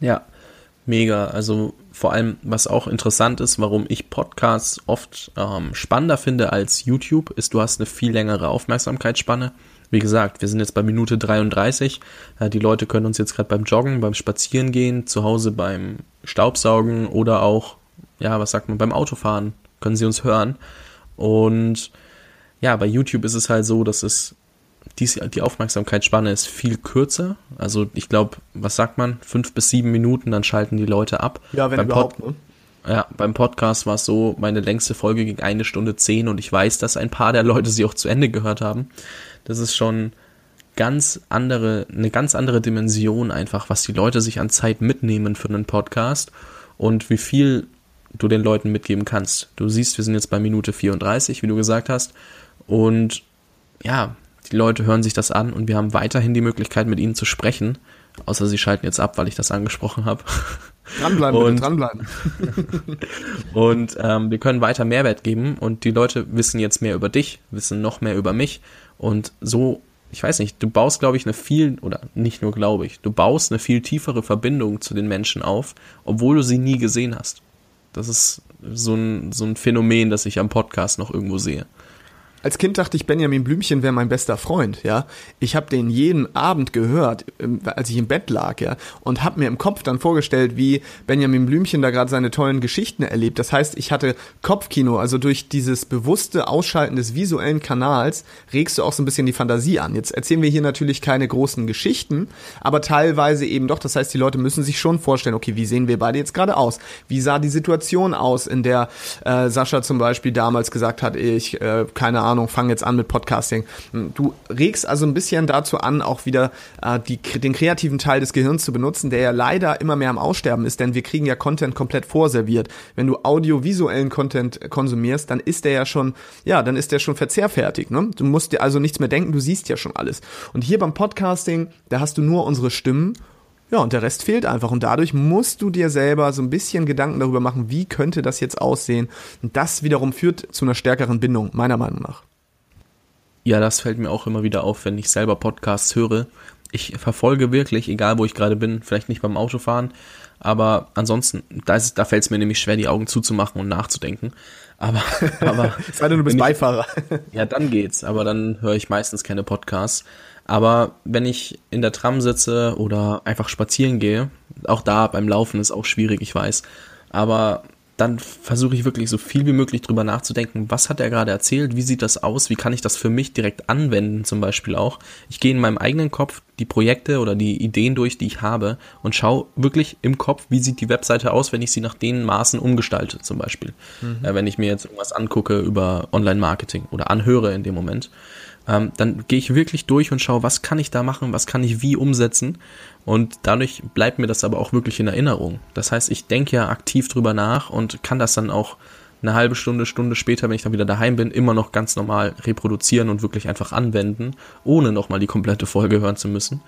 Ja. Mega. Also vor allem, was auch interessant ist, warum ich Podcasts oft ähm, spannender finde als YouTube, ist, du hast eine viel längere Aufmerksamkeitsspanne. Wie gesagt, wir sind jetzt bei Minute 33. Äh, die Leute können uns jetzt gerade beim Joggen, beim Spazierengehen, zu Hause beim Staubsaugen oder auch, ja, was sagt man, beim Autofahren, können sie uns hören. Und ja, bei YouTube ist es halt so, dass es dies, die Aufmerksamkeitsspanne ist viel kürzer. Also ich glaube, was sagt man? Fünf bis sieben Minuten, dann schalten die Leute ab. Ja, wenn beim überhaupt. ne? Ja, beim Podcast war es so, meine längste Folge ging eine Stunde zehn und ich weiß, dass ein paar der Leute sie auch zu Ende gehört haben. Das ist schon ganz andere, eine ganz andere Dimension einfach, was die Leute sich an Zeit mitnehmen für einen Podcast und wie viel du den Leuten mitgeben kannst. Du siehst, wir sind jetzt bei Minute 34, wie du gesagt hast. Und ja, die Leute hören sich das an und wir haben weiterhin die Möglichkeit, mit ihnen zu sprechen. Außer sie schalten jetzt ab, weil ich das angesprochen habe. [LAUGHS] Dranbleiben, Und- bitte, dranbleiben. [LAUGHS] Und ähm, wir können weiter Mehrwert geben und die Leute wissen jetzt mehr über dich, wissen noch mehr über mich. Und so, ich weiß nicht, du baust, glaube ich, eine viel, oder nicht nur glaube ich, du baust eine viel tiefere Verbindung zu den Menschen auf, obwohl du sie nie gesehen hast. Das ist so ein, so ein Phänomen, das ich am Podcast noch irgendwo sehe. Als Kind dachte ich, Benjamin Blümchen wäre mein bester Freund, ja. Ich habe den jeden Abend gehört, ähm, als ich im Bett lag, ja, und habe mir im Kopf dann vorgestellt, wie Benjamin Blümchen da gerade seine tollen Geschichten erlebt. Das heißt, ich hatte Kopfkino, also durch dieses bewusste Ausschalten des visuellen Kanals regst du auch so ein bisschen die Fantasie an. Jetzt erzählen wir hier natürlich keine großen Geschichten, aber teilweise eben doch. Das heißt, die Leute müssen sich schon vorstellen, okay, wie sehen wir beide jetzt gerade aus? Wie sah die Situation aus, in der äh, Sascha zum Beispiel damals gesagt hat, ich, äh, keine Ahnung, fange jetzt an mit Podcasting. Du regst also ein bisschen dazu an, auch wieder äh, die, den kreativen Teil des Gehirns zu benutzen, der ja leider immer mehr am Aussterben ist, denn wir kriegen ja Content komplett vorserviert. Wenn du audiovisuellen Content konsumierst, dann ist der ja schon, ja, dann ist der schon verzehrfertig. Ne? Du musst dir also nichts mehr denken, du siehst ja schon alles. Und hier beim Podcasting, da hast du nur unsere Stimmen ja, und der Rest fehlt einfach. Und dadurch musst du dir selber so ein bisschen Gedanken darüber machen, wie könnte das jetzt aussehen. Und das wiederum führt zu einer stärkeren Bindung, meiner Meinung nach. Ja, das fällt mir auch immer wieder auf, wenn ich selber Podcasts höre. Ich verfolge wirklich, egal wo ich gerade bin, vielleicht nicht beim Autofahren, aber ansonsten, da, ist, da fällt es mir nämlich schwer, die Augen zuzumachen und nachzudenken. Aber, [LAUGHS] aber Sei denn, du bist ich- Beifahrer. Ja, dann geht's, aber dann höre ich meistens keine Podcasts. Aber wenn ich in der Tram sitze oder einfach spazieren gehe, auch da beim Laufen ist auch schwierig, ich weiß. Aber dann versuche ich wirklich so viel wie möglich drüber nachzudenken, was hat er gerade erzählt, wie sieht das aus, wie kann ich das für mich direkt anwenden zum Beispiel auch. Ich gehe in meinem eigenen Kopf die Projekte oder die Ideen durch, die ich habe und schaue wirklich im Kopf, wie sieht die Webseite aus, wenn ich sie nach den Maßen umgestalte zum Beispiel. Äh, wenn ich mir jetzt irgendwas angucke über Online-Marketing oder anhöre in dem Moment ähm, dann gehe ich wirklich durch und schaue, was kann ich da machen, was kann ich wie umsetzen. Und dadurch bleibt mir das aber auch wirklich in Erinnerung. Das heißt, ich denke ja aktiv drüber nach und kann das dann auch eine halbe Stunde, Stunde später, wenn ich dann wieder daheim bin, immer noch ganz normal reproduzieren und wirklich einfach anwenden, ohne nochmal die komplette Folge hören zu müssen.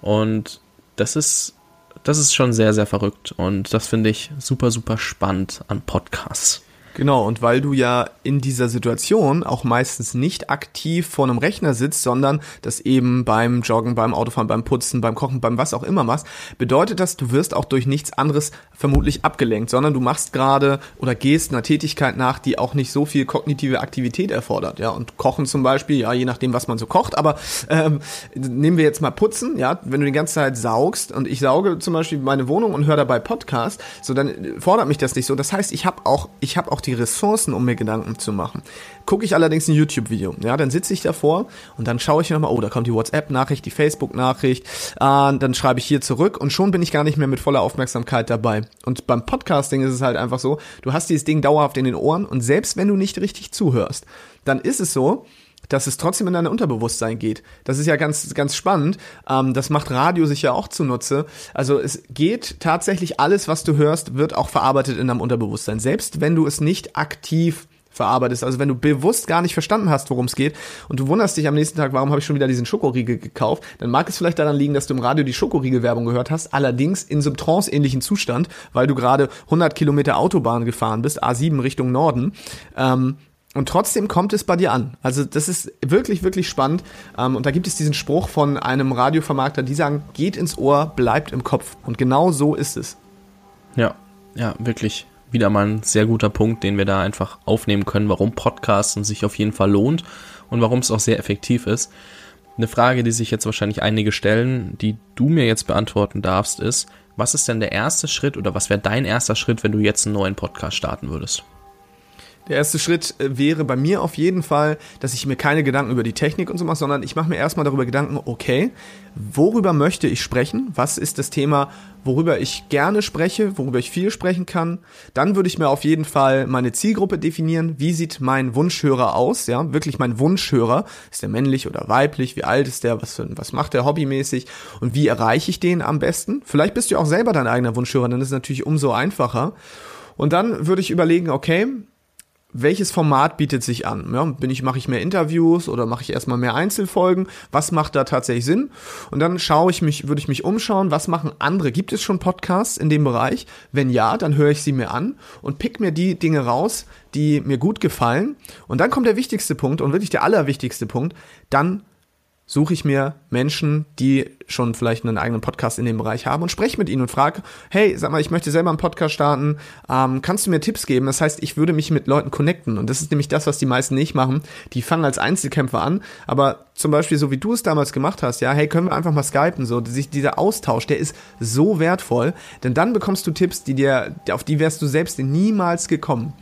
Und das ist, das ist schon sehr, sehr verrückt. Und das finde ich super, super spannend an Podcasts. Genau, und weil du ja in dieser Situation auch meistens nicht aktiv vor einem Rechner sitzt, sondern das eben beim Joggen, beim Autofahren, beim Putzen, beim Kochen, beim was auch immer machst, bedeutet das, du wirst auch durch nichts anderes vermutlich abgelenkt, sondern du machst gerade oder gehst einer Tätigkeit nach, die auch nicht so viel kognitive Aktivität erfordert. Ja, und Kochen zum Beispiel, ja, je nachdem, was man so kocht, aber ähm, nehmen wir jetzt mal Putzen, ja, wenn du die ganze Zeit saugst und ich sauge zum Beispiel meine Wohnung und höre dabei Podcast, so dann fordert mich das nicht so. Das heißt, ich habe auch, ich habe auch die Ressourcen, um mir Gedanken zu machen. Gucke ich allerdings ein YouTube-Video, ja, dann sitze ich davor und dann schaue ich nochmal, oh, da kommt die WhatsApp-Nachricht, die Facebook-Nachricht, äh, dann schreibe ich hier zurück und schon bin ich gar nicht mehr mit voller Aufmerksamkeit dabei. Und beim Podcasting ist es halt einfach so, du hast dieses Ding dauerhaft in den Ohren und selbst wenn du nicht richtig zuhörst, dann ist es so, dass es trotzdem in dein Unterbewusstsein geht. Das ist ja ganz, ganz spannend. Ähm, das macht Radio sich ja auch zunutze. Also es geht tatsächlich alles, was du hörst, wird auch verarbeitet in deinem Unterbewusstsein. Selbst wenn du es nicht aktiv verarbeitest, also wenn du bewusst gar nicht verstanden hast, worum es geht und du wunderst dich am nächsten Tag, warum habe ich schon wieder diesen Schokoriegel gekauft, dann mag es vielleicht daran liegen, dass du im Radio die Schokoriegelwerbung gehört hast, allerdings in so einem trance-ähnlichen Zustand, weil du gerade 100 Kilometer Autobahn gefahren bist, A7 Richtung Norden. Ähm, und trotzdem kommt es bei dir an. Also das ist wirklich, wirklich spannend. Ähm, und da gibt es diesen Spruch von einem Radiovermarkter, die sagen, geht ins Ohr, bleibt im Kopf. Und genau so ist es. Ja, ja, wirklich wieder mal ein sehr guter Punkt, den wir da einfach aufnehmen können, warum Podcasten sich auf jeden Fall lohnt und warum es auch sehr effektiv ist. Eine Frage, die sich jetzt wahrscheinlich einige stellen, die du mir jetzt beantworten darfst, ist, was ist denn der erste Schritt oder was wäre dein erster Schritt, wenn du jetzt einen neuen Podcast starten würdest? Der erste Schritt äh, wäre bei mir auf jeden Fall, dass ich mir keine Gedanken über die Technik und so mache, sondern ich mache mir erstmal darüber Gedanken, okay, worüber möchte ich sprechen? Was ist das Thema, worüber ich gerne spreche, worüber ich viel sprechen kann? Dann würde ich mir auf jeden Fall meine Zielgruppe definieren. Wie sieht mein Wunschhörer aus? Ja, wirklich mein Wunschhörer. Ist der männlich oder weiblich? Wie alt ist der? Was, für, was macht der hobbymäßig? Und wie erreiche ich den am besten? Vielleicht bist du auch selber dein eigener Wunschhörer, dann ist es natürlich umso einfacher. Und dann würde ich überlegen, okay, welches Format bietet sich an? Ja, bin ich, mache ich mehr Interviews oder mache ich erstmal mehr Einzelfolgen? Was macht da tatsächlich Sinn? Und dann schaue ich mich, würde ich mich umschauen, was machen andere? Gibt es schon Podcasts in dem Bereich? Wenn ja, dann höre ich sie mir an und pick mir die Dinge raus, die mir gut gefallen. Und dann kommt der wichtigste Punkt und wirklich der allerwichtigste Punkt. Dann suche ich mir Menschen, die schon vielleicht einen eigenen Podcast in dem Bereich haben und spreche mit ihnen und frage, hey, sag mal, ich möchte selber einen Podcast starten, ähm, kannst du mir Tipps geben? Das heißt, ich würde mich mit Leuten connecten und das ist nämlich das, was die meisten nicht machen. Die fangen als Einzelkämpfer an, aber zum Beispiel so wie du es damals gemacht hast, ja, hey, können wir einfach mal skypen, so, sich dieser Austausch, der ist so wertvoll, denn dann bekommst du Tipps, die dir, auf die wärst du selbst niemals gekommen.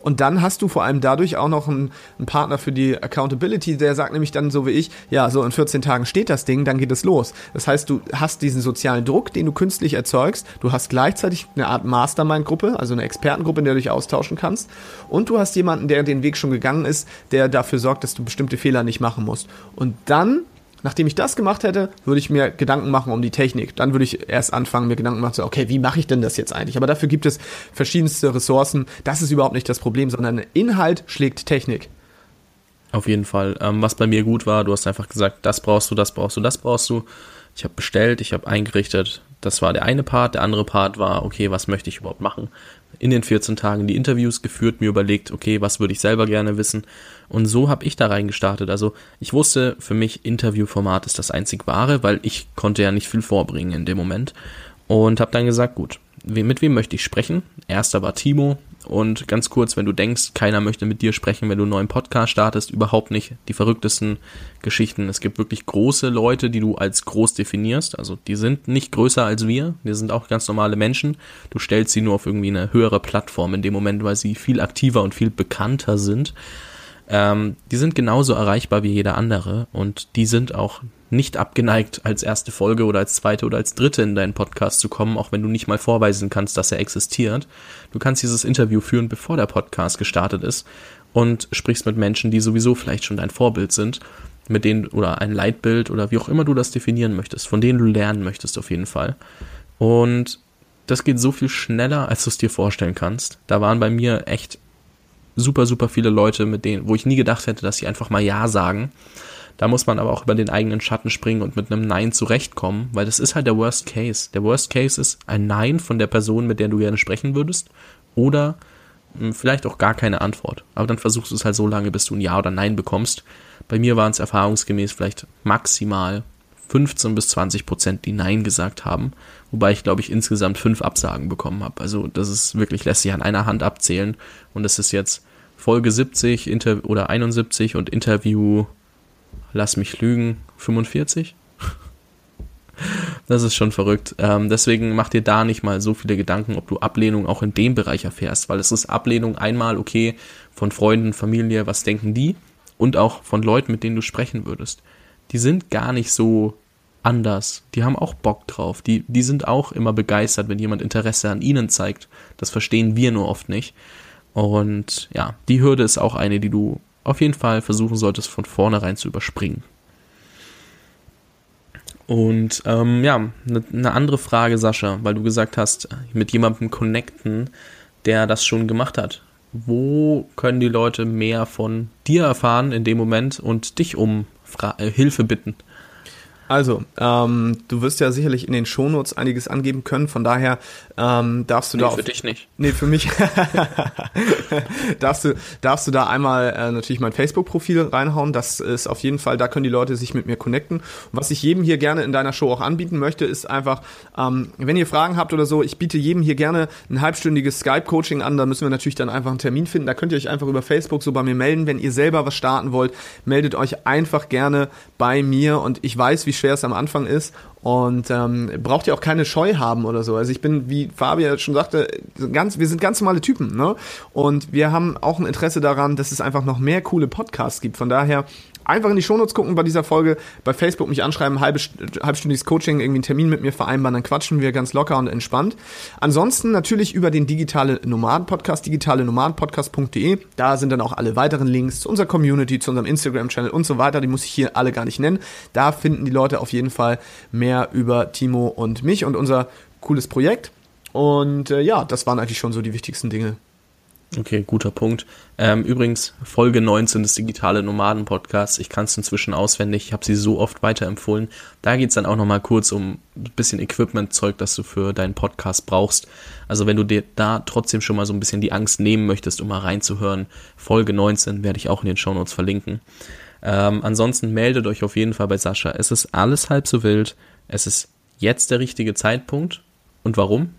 Und dann hast du vor allem dadurch auch noch einen, einen, Partner für die Accountability, der sagt nämlich dann so wie ich, ja, so in 14 Tagen steht das Ding, dann geht es los. Das heißt, du hast diesen sozialen Druck, den du künstlich erzeugst, du hast gleichzeitig eine Art Mastermind-Gruppe, also eine Expertengruppe, in der du dich austauschen kannst und du hast jemanden, der den Weg schon gegangen ist, der dafür sorgt, dass du bestimmte Fehler nicht machen musst. Und dann Nachdem ich das gemacht hätte, würde ich mir Gedanken machen um die Technik. Dann würde ich erst anfangen, mir Gedanken machen, so, okay, wie mache ich denn das jetzt eigentlich? Aber dafür gibt es verschiedenste Ressourcen. Das ist überhaupt nicht das Problem, sondern Inhalt schlägt Technik. Auf jeden Fall. Ähm, was bei mir gut war, du hast einfach gesagt, das brauchst du, das brauchst du, das brauchst du. Ich habe bestellt, ich habe eingerichtet. Das war der eine Part. Der andere Part war, okay, was möchte ich überhaupt machen? In den 14 Tagen die Interviews geführt, mir überlegt, okay, was würde ich selber gerne wissen? Und so habe ich da reingestartet. Also ich wusste, für mich Interviewformat ist das einzig wahre, weil ich konnte ja nicht viel vorbringen in dem Moment. Und habe dann gesagt, gut, mit wem möchte ich sprechen? Erster war Timo. Und ganz kurz, wenn du denkst, keiner möchte mit dir sprechen, wenn du einen neuen Podcast startest, überhaupt nicht die verrücktesten Geschichten. Es gibt wirklich große Leute, die du als groß definierst. Also die sind nicht größer als wir. Wir sind auch ganz normale Menschen. Du stellst sie nur auf irgendwie eine höhere Plattform in dem Moment, weil sie viel aktiver und viel bekannter sind. Ähm, die sind genauso erreichbar wie jeder andere und die sind auch nicht abgeneigt, als erste Folge oder als zweite oder als dritte in deinen Podcast zu kommen, auch wenn du nicht mal vorweisen kannst, dass er existiert. Du kannst dieses Interview führen, bevor der Podcast gestartet ist und sprichst mit Menschen, die sowieso vielleicht schon dein Vorbild sind, mit denen oder ein Leitbild oder wie auch immer du das definieren möchtest, von denen du lernen möchtest auf jeden Fall. Und das geht so viel schneller, als du es dir vorstellen kannst. Da waren bei mir echt super, super viele Leute, mit denen, wo ich nie gedacht hätte, dass sie einfach mal Ja sagen. Da muss man aber auch über den eigenen Schatten springen und mit einem Nein zurechtkommen, weil das ist halt der Worst Case. Der Worst Case ist ein Nein von der Person, mit der du gerne sprechen würdest, oder hm, vielleicht auch gar keine Antwort. Aber dann versuchst du es halt so lange, bis du ein Ja oder Nein bekommst. Bei mir waren es erfahrungsgemäß vielleicht maximal 15 bis 20 Prozent, die Nein gesagt haben, wobei ich glaube ich insgesamt fünf Absagen bekommen habe. Also das ist wirklich lässt sich an einer Hand abzählen und das ist jetzt Folge 70 Inter oder 71 und Interview, lass mich lügen, 45. [LAUGHS] Das ist schon verrückt. Ähm, deswegen mach dir da nicht mal so viele Gedanken, ob du Ablehnung auch in dem Bereich erfährst, weil es ist Ablehnung einmal okay von Freunden, Familie, was denken die und auch von Leuten, mit denen du sprechen würdest. Die sind gar nicht so anders. Die haben auch Bock drauf. Die, die sind auch immer begeistert, wenn jemand Interesse an ihnen zeigt. Das verstehen wir nur oft nicht. Und ja, die Hürde ist auch eine, die du auf jeden Fall versuchen solltest, von vornherein zu überspringen. Und ähm, ja, eine ne andere Frage, Sascha, weil du gesagt hast, mit jemandem connecten, der das schon gemacht hat. Wo können die Leute mehr von dir erfahren in dem Moment und dich um Fra äh, Hilfe bitten? Also, ähm, du wirst ja sicherlich in den Shownotes einiges angeben können, von daher ähm, darfst du nee, da. Für dich nicht. Nee, für mich. [LAUGHS] darfst, du, darfst du da einmal äh, natürlich mein Facebook-Profil reinhauen. Das ist auf jeden Fall, da können die Leute sich mit mir connecten. Und was ich jedem hier gerne in deiner Show auch anbieten möchte, ist einfach, ähm, wenn ihr Fragen habt oder so, ich biete jedem hier gerne ein halbstündiges Skype-Coaching an. Da müssen wir natürlich dann einfach einen Termin finden. Da könnt ihr euch einfach über Facebook so bei mir melden. Wenn ihr selber was starten wollt, meldet euch einfach gerne bei mir und ich weiß, wie schwer es am Anfang ist und ähm, braucht ihr auch keine Scheu haben oder so. Also ich bin, wie Fabian schon sagte, ganz, wir sind ganz normale Typen, ne? Und wir haben auch ein Interesse daran, dass es einfach noch mehr coole Podcasts gibt. Von daher einfach in die Shownotes gucken bei dieser Folge, bei Facebook mich anschreiben, halbe, halbstündiges Coaching, irgendwie einen Termin mit mir vereinbaren, dann quatschen wir ganz locker und entspannt. Ansonsten natürlich über den Digitale Nomaden Podcast, digitale Nomadenpodcast.de. Da sind dann auch alle weiteren Links zu unserer Community, zu unserem Instagram-Channel und so weiter. Die muss ich hier alle gar nicht nennen. Da finden die Leute auf jeden Fall mehr über Timo und mich und unser cooles Projekt. Und äh, ja, das waren eigentlich schon so die wichtigsten Dinge. Okay, guter Punkt. Ähm, übrigens, Folge 19 des Digitale Nomaden Podcasts. Ich kann es inzwischen auswendig. Ich habe sie so oft weiterempfohlen. Da geht's dann auch nochmal kurz um ein bisschen Equipment-Zeug, das du für deinen Podcast brauchst. Also wenn du dir da trotzdem schon mal so ein bisschen die Angst nehmen möchtest, um mal reinzuhören, Folge 19 werde ich auch in den Shownotes verlinken. Ähm, ansonsten meldet euch auf jeden Fall bei Sascha. Es ist alles halb so wild. Es ist jetzt der richtige Zeitpunkt. Und warum?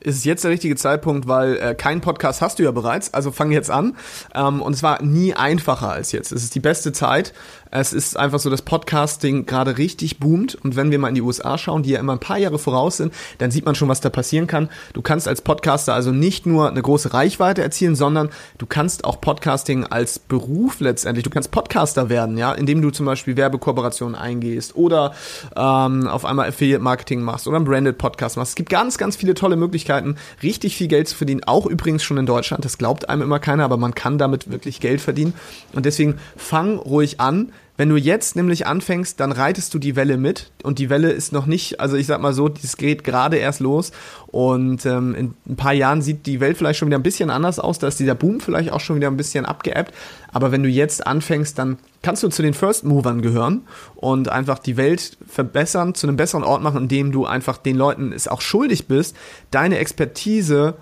Ist jetzt der richtige Zeitpunkt, weil äh, kein Podcast hast du ja bereits, also fang jetzt an. Ähm, und es war nie einfacher als jetzt. Es ist die beste Zeit. Es ist einfach so, dass Podcasting gerade richtig boomt. Und wenn wir mal in die USA schauen, die ja immer ein paar Jahre voraus sind, dann sieht man schon, was da passieren kann. Du kannst als Podcaster also nicht nur eine große Reichweite erzielen, sondern du kannst auch Podcasting als Beruf letztendlich, du kannst Podcaster werden, ja, indem du zum Beispiel Werbekooperationen eingehst oder ähm, auf einmal Affiliate-Marketing machst oder einen Branded Podcast machst. Es gibt ganz, ganz viele tolle Möglichkeiten, richtig viel Geld zu verdienen, auch übrigens schon in Deutschland. Das glaubt einem immer keiner, aber man kann damit wirklich Geld verdienen. Und deswegen fang ruhig an wenn du jetzt nämlich anfängst, dann reitest du die Welle mit und die Welle ist noch nicht, also ich sag mal so, das geht gerade erst los und ähm, in ein paar Jahren sieht die Welt vielleicht schon wieder ein bisschen anders aus, da ist dieser Boom vielleicht auch schon wieder ein bisschen abgeebbt, aber wenn du jetzt anfängst, dann kannst du zu den First Movern gehören und einfach die Welt verbessern, zu einem besseren Ort machen, indem du einfach den Leuten es auch schuldig bist, deine Expertise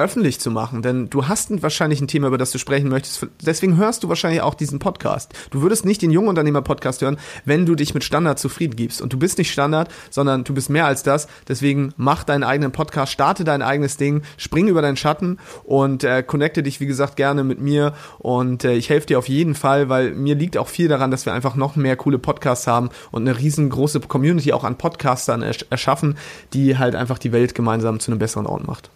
öffentlich zu machen, denn du hast wahrscheinlich ein Thema, über das du sprechen möchtest. Deswegen hörst du wahrscheinlich auch diesen Podcast. Du würdest nicht den Jungunternehmer-Podcast hören, wenn du dich mit Standard zufrieden gibst. Und du bist nicht Standard, sondern du bist mehr als das. Deswegen mach deinen eigenen Podcast, starte dein eigenes Ding, spring über deinen Schatten und äh, connecte dich, wie gesagt, gerne mit mir. Und äh, ich helfe dir auf jeden Fall, weil mir liegt auch viel daran, dass wir einfach noch mehr coole Podcasts haben und eine riesengroße Community auch an Podcastern ersch erschaffen, die halt einfach die Welt gemeinsam zu einem besseren Ort macht.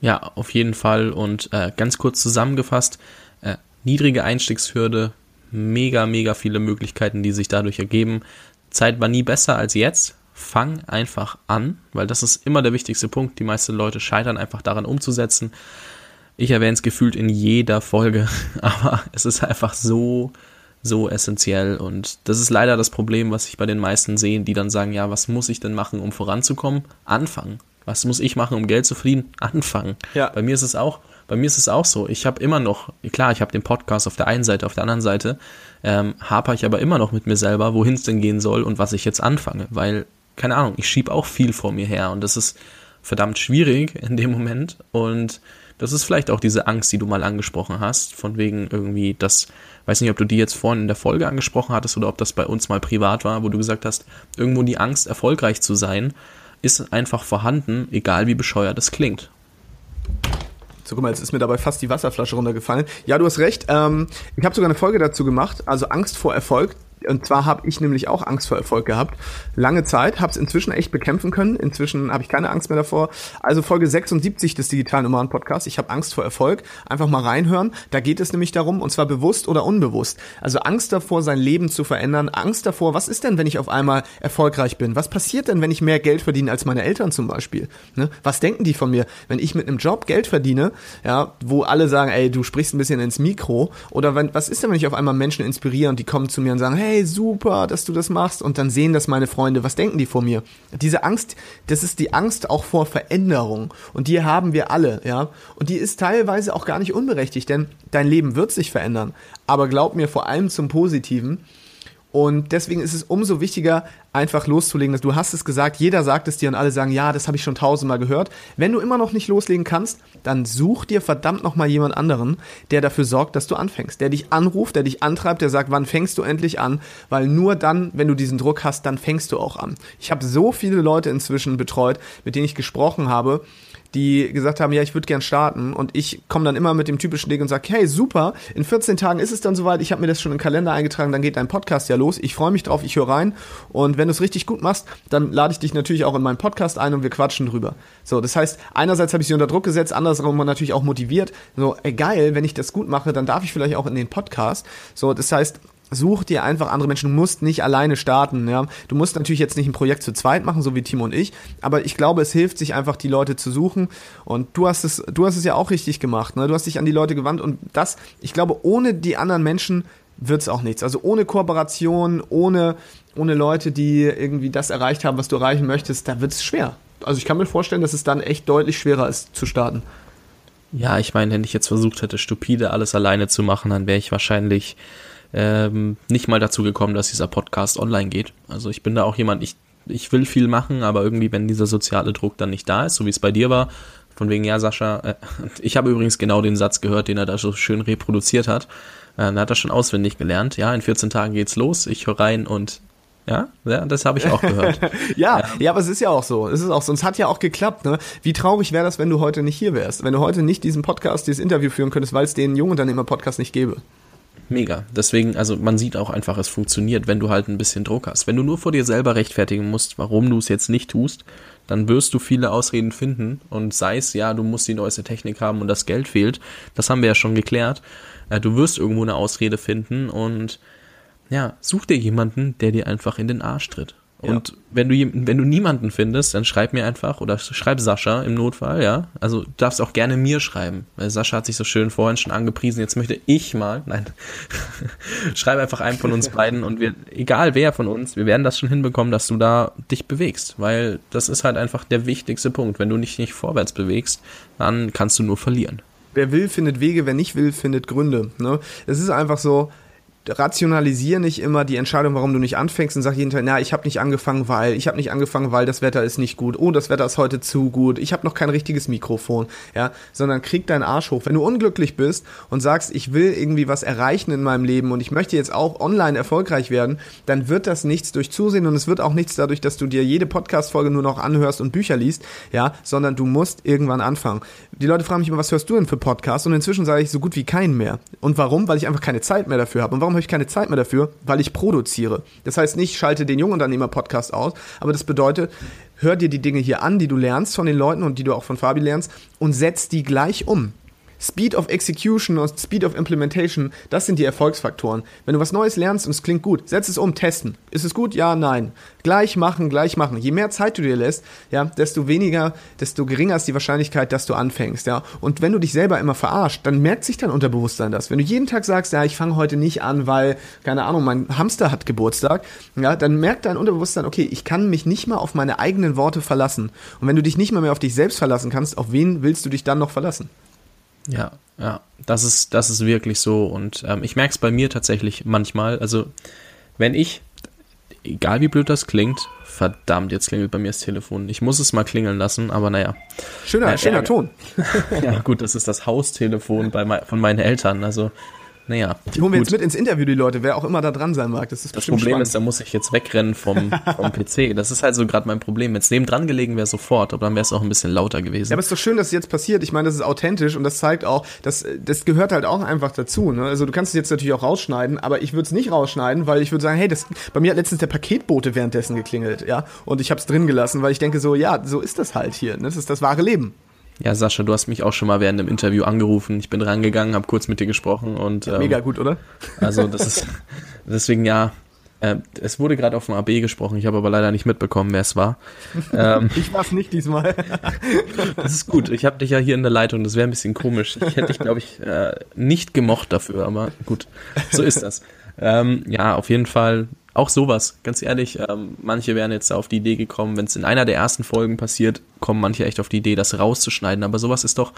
Ja, auf jeden Fall. Und äh, ganz kurz zusammengefasst, äh, niedrige Einstiegshürde, mega, mega viele Möglichkeiten, die sich dadurch ergeben. Zeit war nie besser als jetzt. Fang einfach an, weil das ist immer der wichtigste Punkt. Die meisten Leute scheitern einfach daran umzusetzen. Ich erwähne es gefühlt in jeder Folge, [LAUGHS] aber es ist einfach so, so essentiell. Und das ist leider das Problem, was ich bei den meisten sehe, die dann sagen, ja, was muss ich denn machen, um voranzukommen? Anfangen. Was muss ich machen, um Geld zu verdienen? Anfangen. Ja. Bei mir ist es auch, bei mir ist es auch so. Ich habe immer noch, klar, ich habe den Podcast auf der einen Seite, auf der anderen Seite ähm, haper ich aber immer noch mit mir selber, wohin es denn gehen soll und was ich jetzt anfange, weil keine Ahnung, ich schieb auch viel vor mir her und das ist verdammt schwierig [LAUGHS] in dem Moment und das ist vielleicht auch diese Angst, die du mal angesprochen hast, von wegen irgendwie das, weiß nicht, ob du die jetzt vorhin in der Folge angesprochen hattest oder ob das bei uns mal privat war, wo du gesagt hast, irgendwo die Angst, erfolgreich zu sein ist einfach vorhanden, egal wie bescheuert es klingt. So, guck mal, jetzt ist mir dabei fast die Wasserflasche runtergefallen. Ja, du hast recht. Ähm, ich habe sogar eine Folge dazu gemacht, also Angst vor Erfolg. Und zwar habe ich nämlich auch Angst vor Erfolg gehabt. Lange Zeit, habe es inzwischen echt bekämpfen können. Inzwischen habe ich keine Angst mehr davor. Also Folge 76 des Digitalen Nomaden Podcasts. Ich habe Angst vor Erfolg. Einfach mal reinhören. Da geht es nämlich darum, und zwar bewusst oder unbewusst. Also Angst davor, sein Leben zu verändern. Angst davor, was ist denn, wenn ich auf einmal erfolgreich bin? Was passiert denn, wenn ich mehr Geld verdiene als meine Eltern zum Beispiel? Ne? Was denken die von mir, wenn ich mit einem Job Geld verdiene, ja, wo alle sagen, ey, du sprichst ein bisschen ins Mikro? Oder wenn, was ist denn, wenn ich auf einmal Menschen inspiriere und die kommen zu mir und sagen, hey, hey, super, dass du das machst. Und dann sehen das meine Freunde. Was denken die vor mir? Diese Angst, das ist die Angst auch vor Veränderung. Und die haben wir alle, ja. Und die ist teilweise auch gar nicht unberechtigt, denn dein Leben wird sich verändern. Aber glaub mir vor allem zum Positiven. Und deswegen ist es umso wichtiger, einfach loszulegen. Du hast es gesagt, jeder sagt es dir und alle sagen, ja, das habe ich schon tausendmal gehört. Wenn du immer noch nicht loslegen kannst, dann such dir verdammt nochmal jemand anderen, der dafür sorgt, dass du anfängst. Der dich anruft, der dich antreibt, der sagt, wann fängst du endlich an? Weil nur dann, wenn du diesen Druck hast, dann fängst du auch an. Ich habe so viele Leute inzwischen betreut, mit denen ich gesprochen habe, die gesagt haben, ja, ich würde gern starten. Und ich komme dann immer mit dem typischen Ding und sage, hey, super, in 14 Tagen ist es dann soweit, ich habe mir das schon im Kalender eingetragen, dann geht dein Podcast ja los, ich freue mich drauf, ich höre rein. Und wenn du es richtig gut machst, dann lade ich dich natürlich auch in meinen Podcast ein und wir quatschen drüber. So, das heißt, einerseits habe ich sie unter Druck gesetzt, andersrum natürlich auch motiviert, so, ey, geil, wenn ich das gut mache, dann darf ich vielleicht auch in den Podcast. So, das heißt, such dir einfach andere Menschen. Du musst nicht alleine starten. Ja? Du musst natürlich jetzt nicht ein Projekt zu zweit machen, so wie Timo und ich. Aber ich glaube, es hilft sich einfach, die Leute zu suchen. Und du hast es, du hast es ja auch richtig gemacht. Ne? Du hast dich an die Leute gewandt. Und das, ich glaube, ohne die anderen Menschen wird es auch nichts. Also ohne Kooperation, ohne, ohne Leute, die irgendwie das erreicht haben, was du erreichen möchtest, da wird es schwer. Also ich kann mir vorstellen, dass es dann echt deutlich schwerer ist zu starten. Ja, ich meine, wenn ich jetzt versucht hätte, stupide alles alleine zu machen, dann wäre ich wahrscheinlich ähm, nicht mal dazu gekommen, dass dieser Podcast online geht. Also ich bin da auch jemand, ich, ich will viel machen, aber irgendwie, wenn dieser soziale Druck dann nicht da ist, so wie es bei dir war, von wegen, ja, Sascha, äh, [LAUGHS] ich habe übrigens genau den Satz gehört, den er da so schön reproduziert hat. Äh, da hat er schon auswendig gelernt. Ja, in 14 Tagen geht's los, ich höre rein und ja, ja, das habe ich auch gehört. [LAUGHS] ja, ja, ja, aber es ist ja auch so. Es ist auch so. Und es hat ja auch geklappt. Ne? Wie traurig wäre das, wenn du heute nicht hier wärst? Wenn du heute nicht diesen Podcast, dieses Interview führen könntest, weil es den jungen Unternehmer-Podcast nicht gäbe mega. Deswegen, also man sieht auch einfach, es funktioniert, wenn du halt ein bisschen Druck hast. Wenn du nur vor dir selber rechtfertigen musst, warum du es jetzt nicht tust, dann wirst du viele Ausreden finden und sei es, ja, du musst die neueste Technik haben und das Geld fehlt, das haben wir ja schon geklärt. Äh, du wirst irgendwo eine Ausrede finden und ja, such dir jemanden, der dir einfach in den Arsch tritt. Und ja. wenn du wenn du niemanden findest, dann schreib mir einfach oder schreib Sascha im Notfall, ja. Also du darfst auch gerne mir schreiben. Weil Sascha hat sich so schön vorhin schon angepriesen. Jetzt möchte ich mal, [LAUGHS] nein, schreib einfach einen von uns [LAUGHS] beiden und wir, egal wer von uns, wir werden das schon hinbekommen, dass du da dich bewegst, weil das ist halt einfach der wichtigste Punkt. Wenn du dich nicht vorwärts bewegst, dann kannst du nur verlieren. Wer will, findet Wege. Wer nicht will, findet Gründe. Ne? Es ist einfach so rationalisiere nicht immer die Entscheidung, warum du nicht anfängst und sag jeden Tag, na, ich habe nicht angefangen, weil, ich habe nicht angefangen, weil das Wetter ist nicht gut, oh, das Wetter ist heute zu gut, ich habe noch kein richtiges Mikrofon, ja, sondern krieg deinen Arsch hoch. Wenn du unglücklich bist und sagst, ich will irgendwie was erreichen in meinem Leben und ich möchte jetzt auch online erfolgreich werden, dann wird das nichts durch Zusehen und es wird auch nichts dadurch, dass du dir jede Podcast-Folge nur noch anhörst und Bücher liest, ja, sondern du musst irgendwann anfangen. Die Leute fragen mich immer, was hörst du denn für Podcasts? Und inzwischen sage ich so gut wie keinen mehr. Und warum? Weil ich einfach keine Zeit mehr dafür habe. Und warum habe ich keine Zeit mehr dafür? Weil ich produziere. Das heißt nicht, schalte den Jungunternehmer-Podcast aus, aber das bedeutet, hör dir die Dinge hier an, die du lernst von den Leuten und die du auch von Fabi lernst und setz die gleich um. Speed of Execution und Speed of Implementation, das sind die Erfolgsfaktoren. Wenn du was Neues lernst und es klingt gut, setz es um, testen. Ist es gut? Ja, nein. Gleich machen, gleich machen. Je mehr Zeit du dir lässt, ja, desto weniger, desto geringer ist die Wahrscheinlichkeit, dass du anfängst, ja. Und wenn du dich selber immer verarscht, dann merkt sich dein Unterbewusstsein das. Wenn du jeden Tag sagst, ja, ich fange heute nicht an, weil, keine Ahnung, mein Hamster hat Geburtstag, ja, dann merkt dein Unterbewusstsein, okay, ich kann mich nicht mal auf meine eigenen Worte verlassen. Und wenn du dich nicht mal mehr auf dich selbst verlassen kannst, auf wen willst du dich dann noch verlassen? Ja, ja, das ist, das ist wirklich so. Und ähm, ich merke es bei mir tatsächlich manchmal. Also, wenn ich, egal wie blöd das klingt, verdammt, jetzt klingelt bei mir das Telefon. Ich muss es mal klingeln lassen, aber naja. Schöner, äh, schöner äh, Ton. [LAUGHS] ja, gut, das ist das Haustelefon bei, von meinen Eltern. Also, naja. Die holen wir jetzt mit ins Interview, die Leute, wer auch immer da dran sein mag. Das, ist das Problem spannend. ist, da muss ich jetzt wegrennen vom, vom [LAUGHS] PC. Das ist halt so gerade mein Problem. Jetzt neben dran gelegen wäre sofort, aber dann wäre es auch ein bisschen lauter gewesen. Ja, aber es ist doch schön, dass es jetzt passiert. Ich meine, das ist authentisch und das zeigt auch, dass das gehört halt auch einfach dazu. Ne? Also du kannst es jetzt natürlich auch rausschneiden, aber ich würde es nicht rausschneiden, weil ich würde sagen, hey, das, bei mir hat letztens der Paketbote währenddessen geklingelt, ja, und ich habe es drin gelassen, weil ich denke so, ja, so ist das halt hier. Ne? Das ist das wahre Leben. Ja, Sascha, du hast mich auch schon mal während dem Interview angerufen. Ich bin rangegangen, habe kurz mit dir gesprochen und ähm, mega gut, oder? Also das ist [LAUGHS] deswegen ja. Äh, es wurde gerade auf dem AB gesprochen. Ich habe aber leider nicht mitbekommen, wer es war. Ähm, [LAUGHS] ich war's nicht diesmal. [LAUGHS] das ist gut. Ich habe dich ja hier in der Leitung. Das wäre ein bisschen komisch. Ich hätte dich, glaube ich, äh, nicht gemocht dafür. Aber gut, so ist das. Ähm, ja, auf jeden Fall auch sowas, ganz ehrlich, ähm, manche wären jetzt auf die Idee gekommen, wenn es in einer der ersten Folgen passiert, kommen manche echt auf die Idee, das rauszuschneiden. Aber sowas ist doch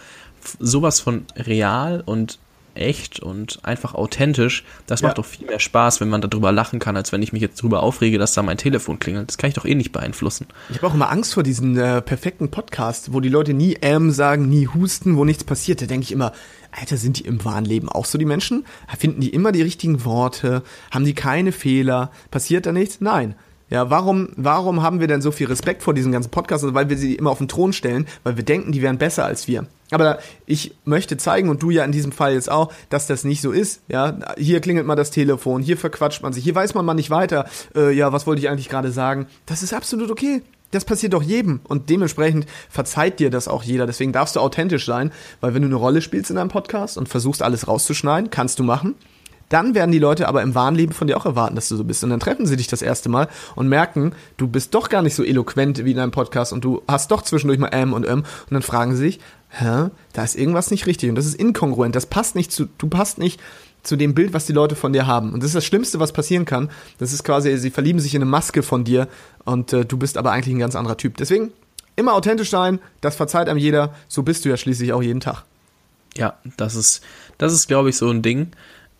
sowas von real und echt und einfach authentisch. Das Ja. macht doch viel mehr Spaß, wenn man darüber lachen kann, als wenn ich mich jetzt darüber aufrege, dass da mein Telefon klingelt. Das kann ich doch eh nicht beeinflussen. Ich habe auch immer Angst vor diesen äh, perfekten Podcast, wo die Leute nie ähm sagen, nie husten, wo nichts passiert. Da denke ich immer, Alter, sind die im wahren Leben auch so die Menschen? Finden die immer die richtigen Worte? Haben die keine Fehler? Passiert da nichts? Nein. Ja, warum, warum haben wir denn so viel Respekt vor diesen ganzen Podcasts? Also, weil wir sie immer auf den Thron stellen, weil wir denken, die wären besser als wir. Aber ich möchte zeigen, und du ja in diesem Fall jetzt auch, dass das nicht so ist. Ja, hier klingelt mal das Telefon, hier verquatscht man sich, hier weiß man mal nicht weiter. Äh, ja, was wollte ich eigentlich gerade sagen? Das ist absolut okay. Das passiert doch jedem und dementsprechend verzeiht dir das auch jeder. Deswegen darfst du authentisch sein, weil wenn du eine Rolle spielst in einem Podcast und versuchst alles rauszuschneiden, kannst du machen. Dann werden die Leute aber im wahren Leben von dir auch erwarten, dass du so bist. Und dann treffen sie dich das erste Mal und merken, du bist doch gar nicht so eloquent wie in einem Podcast und du hast doch zwischendurch mal M und M. Und dann fragen sie sich, hä, da ist irgendwas nicht richtig und das ist inkongruent. Das passt nicht zu, du passt nicht zu dem Bild, was die Leute von dir haben. Und das ist das Schlimmste, was passieren kann. Das ist quasi, sie verlieben sich in eine Maske von dir und äh, du bist aber eigentlich ein ganz anderer Typ. Deswegen immer authentisch sein, das verzeiht einem jeder. So bist du ja schließlich auch jeden Tag. Ja, das ist, das ist, glaube ich, so ein Ding.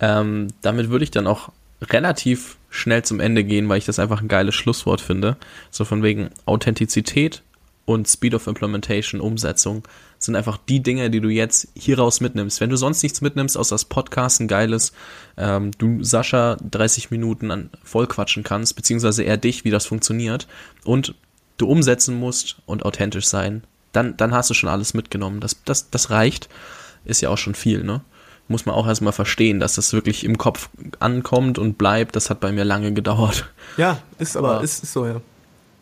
Ähm, damit würde ich dann auch relativ schnell zum Ende gehen, weil ich das einfach ein geiles Schlusswort finde. So von wegen Authentizität und Speed of Implementation, Umsetzung sind einfach die Dinge, die du jetzt hieraus mitnimmst. Wenn du sonst nichts mitnimmst, außer das Podcast, ein geiles, ähm, du Sascha 30 Minuten an vollquatschen kannst, beziehungsweise eher dich, wie das funktioniert und du umsetzen musst und authentisch sein, dann, dann hast du schon alles mitgenommen. Das, das, das reicht. Ist ja auch schon viel, ne? Muss man auch erstmal verstehen, dass das wirklich im Kopf ankommt und bleibt. Das hat bei mir lange gedauert. Ja, ist aber, Aber- ist, ist so, ja.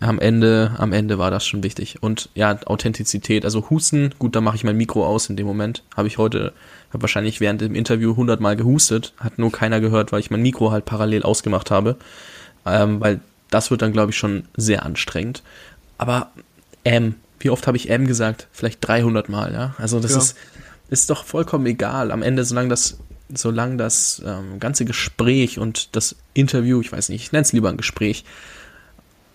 Am Ende, am Ende war das schon wichtig. Und ja, Authentizität, also Husten, gut, da mache ich mein Mikro aus in dem Moment. Habe ich heute, habe wahrscheinlich während dem Interview hundertmal gehustet, hat nur keiner gehört, weil ich mein Mikro halt parallel ausgemacht habe. Ähm, weil das wird dann, glaube ich, schon sehr anstrengend. Aber M, wie oft habe ich M gesagt? Vielleicht 300 Mal, ja. Also das Ja. ist, ist doch vollkommen egal. Am Ende, solange das, solange das ähm, ganze Gespräch und das Interview, ich weiß nicht, ich nenne es lieber ein Gespräch,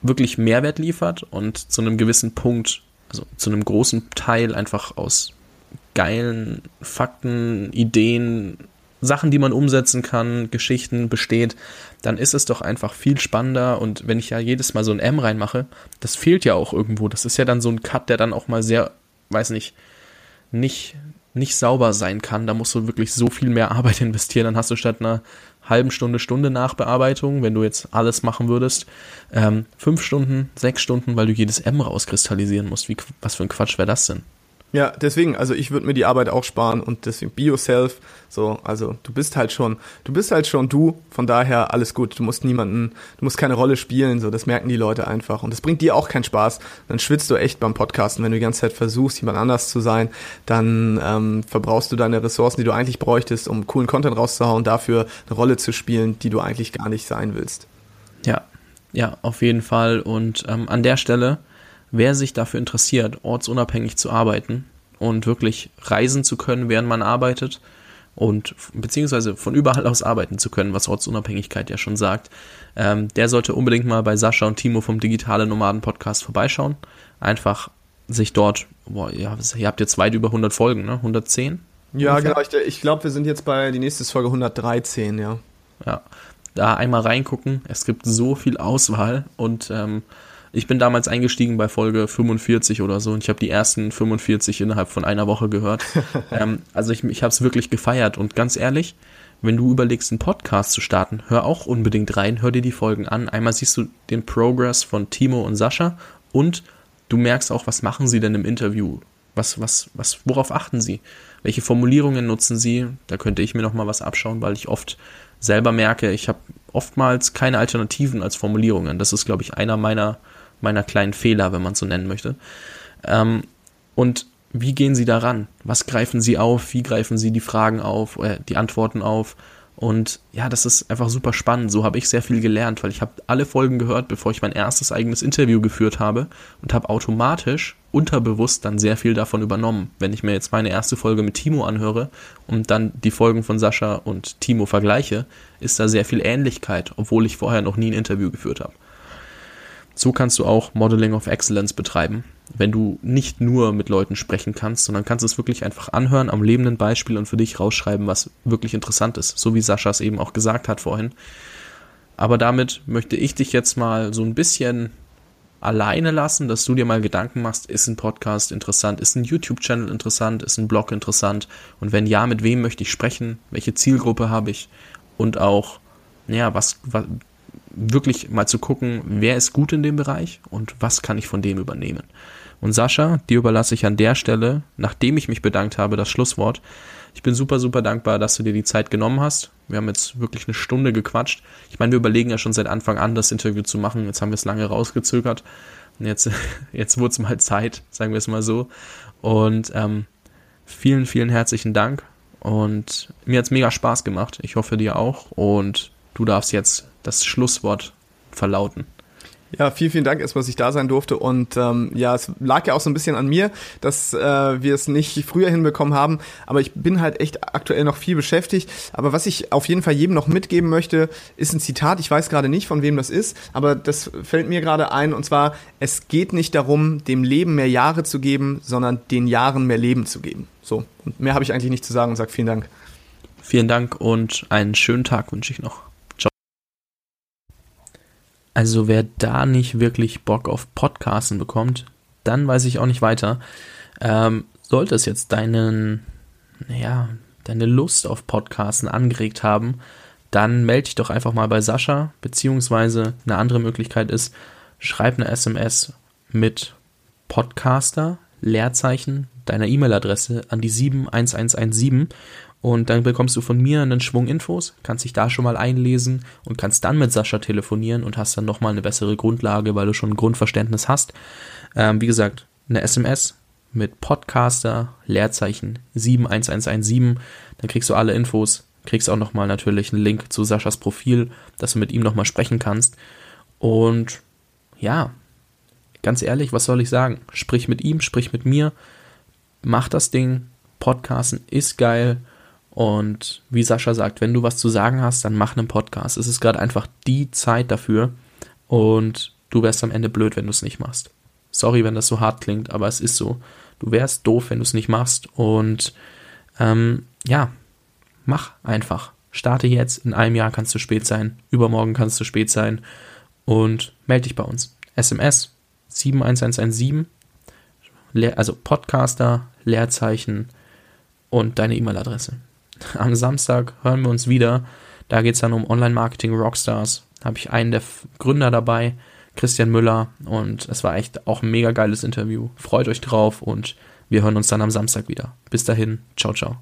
wirklich Mehrwert liefert und zu einem gewissen Punkt, also zu einem großen Teil einfach aus geilen Fakten, Ideen, Sachen, die man umsetzen kann, Geschichten besteht, dann ist es doch einfach viel spannender und wenn ich ja jedes Mal so ein M reinmache, das fehlt ja auch irgendwo. Das ist ja dann so ein Cut, der dann auch mal sehr, weiß nicht, nicht, nicht sauber sein kann. Da musst du wirklich so viel mehr [LAUGHS] Arbeit investieren. Dann hast du statt einer halben Stunde, Stunde Nachbearbeitung, wenn du jetzt alles machen würdest, ähm, fünf Stunden, sechs Stunden, weil du jedes M rauskristallisieren musst. Wie, was für ein Quatsch wäre das denn? Ja, deswegen, also ich würde mir die Arbeit auch sparen und deswegen be yourself. So, also du bist halt schon, du bist halt schon du, von daher alles gut. Du musst niemanden, du musst keine Rolle spielen, so, das merken die Leute einfach. Und das bringt dir auch keinen Spaß. Dann schwitzt du echt beim Podcasten. Wenn du die ganze Zeit versuchst, jemand anders zu sein, dann ähm, verbrauchst du deine Ressourcen, die du eigentlich bräuchtest, um coolen Content rauszuhauen, dafür eine Rolle zu spielen, die du eigentlich gar nicht sein willst. Ja, ja, auf jeden Fall. Und ähm, an der Stelle, wer sich dafür interessiert, ortsunabhängig zu arbeiten und wirklich reisen zu können, während man arbeitet und beziehungsweise von überall aus arbeiten zu können, was Ortsunabhängigkeit ja schon sagt, ähm, der sollte unbedingt mal bei Sascha und Timo vom Digitale Nomaden Podcast vorbeischauen. Einfach sich dort, boah, ja, ihr habt jetzt weit über 100 Folgen, ne? 110? Ja, Ungefähr? genau. Ich, ich glaube, wir sind jetzt bei die nächste Folge 113, ja. Ja, da einmal reingucken. Es gibt so viel Auswahl und ähm, ich bin damals eingestiegen bei Folge 45 oder so und ich habe die ersten 45 innerhalb von einer Woche gehört. [LAUGHS] ähm, also ich, ich habe es wirklich gefeiert und ganz ehrlich, wenn du überlegst, einen Podcast zu starten, hör auch unbedingt rein, hör dir die Folgen an. Einmal siehst du den Progress von Timo und Sascha und du merkst auch, was machen sie denn im Interview? Was, was, was, worauf achten sie? Welche Formulierungen nutzen sie? Da könnte ich mir noch mal was abschauen, weil ich oft selber merke, ich habe oftmals keine Alternativen als Formulierungen. Das ist, glaube ich, einer meiner, meiner kleinen Fehler, wenn man es so nennen möchte. Ähm, und wie gehen sie daran? Was greifen sie auf? Wie greifen sie die Fragen auf, äh, die Antworten auf? Und ja, das ist einfach super spannend. So habe ich sehr viel gelernt, weil ich habe alle Folgen gehört, bevor ich mein erstes eigenes Interview geführt habe und habe automatisch unterbewusst dann sehr viel davon übernommen. Wenn ich mir jetzt meine erste Folge mit Timo anhöre und dann die Folgen von Sascha und Timo vergleiche, ist da sehr viel Ähnlichkeit, obwohl ich vorher noch nie ein Interview geführt habe. So kannst du auch Modeling of Excellence betreiben. wenn du nicht nur mit Leuten sprechen kannst, sondern kannst es wirklich einfach anhören am lebenden Beispiel und für dich rausschreiben, was wirklich interessant ist, so wie Sascha es eben auch gesagt hat vorhin. Aber damit möchte ich dich jetzt mal so ein bisschen alleine lassen, dass du dir mal Gedanken machst, ist ein Podcast interessant, ist ein YouTube-Channel interessant, ist ein Blog interessant und wenn ja, mit wem möchte ich sprechen, welche Zielgruppe habe ich und auch, ja, was, was wirklich mal zu gucken, wer ist gut in dem Bereich und was kann ich von dem übernehmen. Und Sascha, dir überlasse ich an der Stelle, nachdem ich mich bedankt habe, das Schlusswort. Ich bin super, super dankbar, dass du dir die Zeit genommen hast. Wir haben jetzt wirklich eine Stunde gequatscht. Ich meine, wir überlegen ja schon seit Anfang an, das Interview zu machen. Jetzt haben wir es lange rausgezögert. Und jetzt, [LAUGHS] jetzt wurde es mal Zeit, sagen wir es mal so. Und ähm, vielen, vielen herzlichen Dank. Und mir hat es mega Spaß gemacht. Ich hoffe dir auch. Und du darfst jetzt das Schlusswort verlauten. Ja, vielen, vielen Dank erstmal, dass ich da sein durfte. Und ähm, ja, es lag ja auch so ein bisschen an mir, dass äh, wir es nicht früher hinbekommen haben. Aber ich bin halt echt aktuell noch viel beschäftigt. Aber was ich auf jeden Fall jedem noch mitgeben möchte, ist ein Zitat. Ich weiß gerade nicht, von wem das ist, aber das fällt mir gerade ein. Und zwar, es geht nicht darum, dem Leben mehr Jahre zu geben, sondern den Jahren mehr Leben zu geben. So, und mehr habe ich eigentlich nicht zu sagen und sage vielen Dank. Vielen Dank und einen schönen Tag wünsche ich noch. Also wer da nicht wirklich Bock auf Podcasten bekommt, dann weiß ich auch nicht weiter. Ähm, sollte es jetzt deinen, ja, deine Lust auf Podcasten angeregt haben, dann melde dich doch einfach mal bei Sascha, beziehungsweise eine andere Möglichkeit ist, schreib eine SMS mit Podcaster, Leerzeichen, deiner E-Mail-Adresse an die 71117 und dann bekommst du von mir einen Schwung Infos, kannst dich da schon mal einlesen und kannst dann mit Sascha telefonieren und hast dann nochmal eine bessere Grundlage, weil du schon ein Grundverständnis hast. Ähm, wie gesagt, eine SMS mit Podcaster, Leerzeichen 71117, dann kriegst du alle Infos, kriegst auch nochmal natürlich einen Link zu Saschas Profil, dass du mit ihm nochmal sprechen kannst. Und ja, ganz ehrlich, was soll ich sagen? Sprich mit ihm, sprich mit mir, mach das Ding. Podcasten ist geil und wie Sascha sagt, wenn du was zu sagen hast, dann mach einen Podcast. Es ist gerade einfach die Zeit dafür. Und du wärst am Ende blöd, wenn du es nicht machst. Sorry, wenn das so hart klingt, aber es ist so. Du wärst doof, wenn du es nicht machst. Und ähm, ja, mach einfach. Starte jetzt. In einem Jahr kannst du spät sein. Übermorgen kannst du spät sein. Und melde dich bei uns. SMS 71117. Also Podcaster, Leerzeichen und deine E-Mail-Adresse. Am Samstag hören wir uns wieder. Da geht es dann um Online-Marketing Rockstars. Da habe ich einen der Gründer dabei, Christian Müller. Und es war echt auch ein mega geiles Interview. Freut euch drauf und wir hören uns dann am Samstag wieder. Bis dahin, ciao, ciao.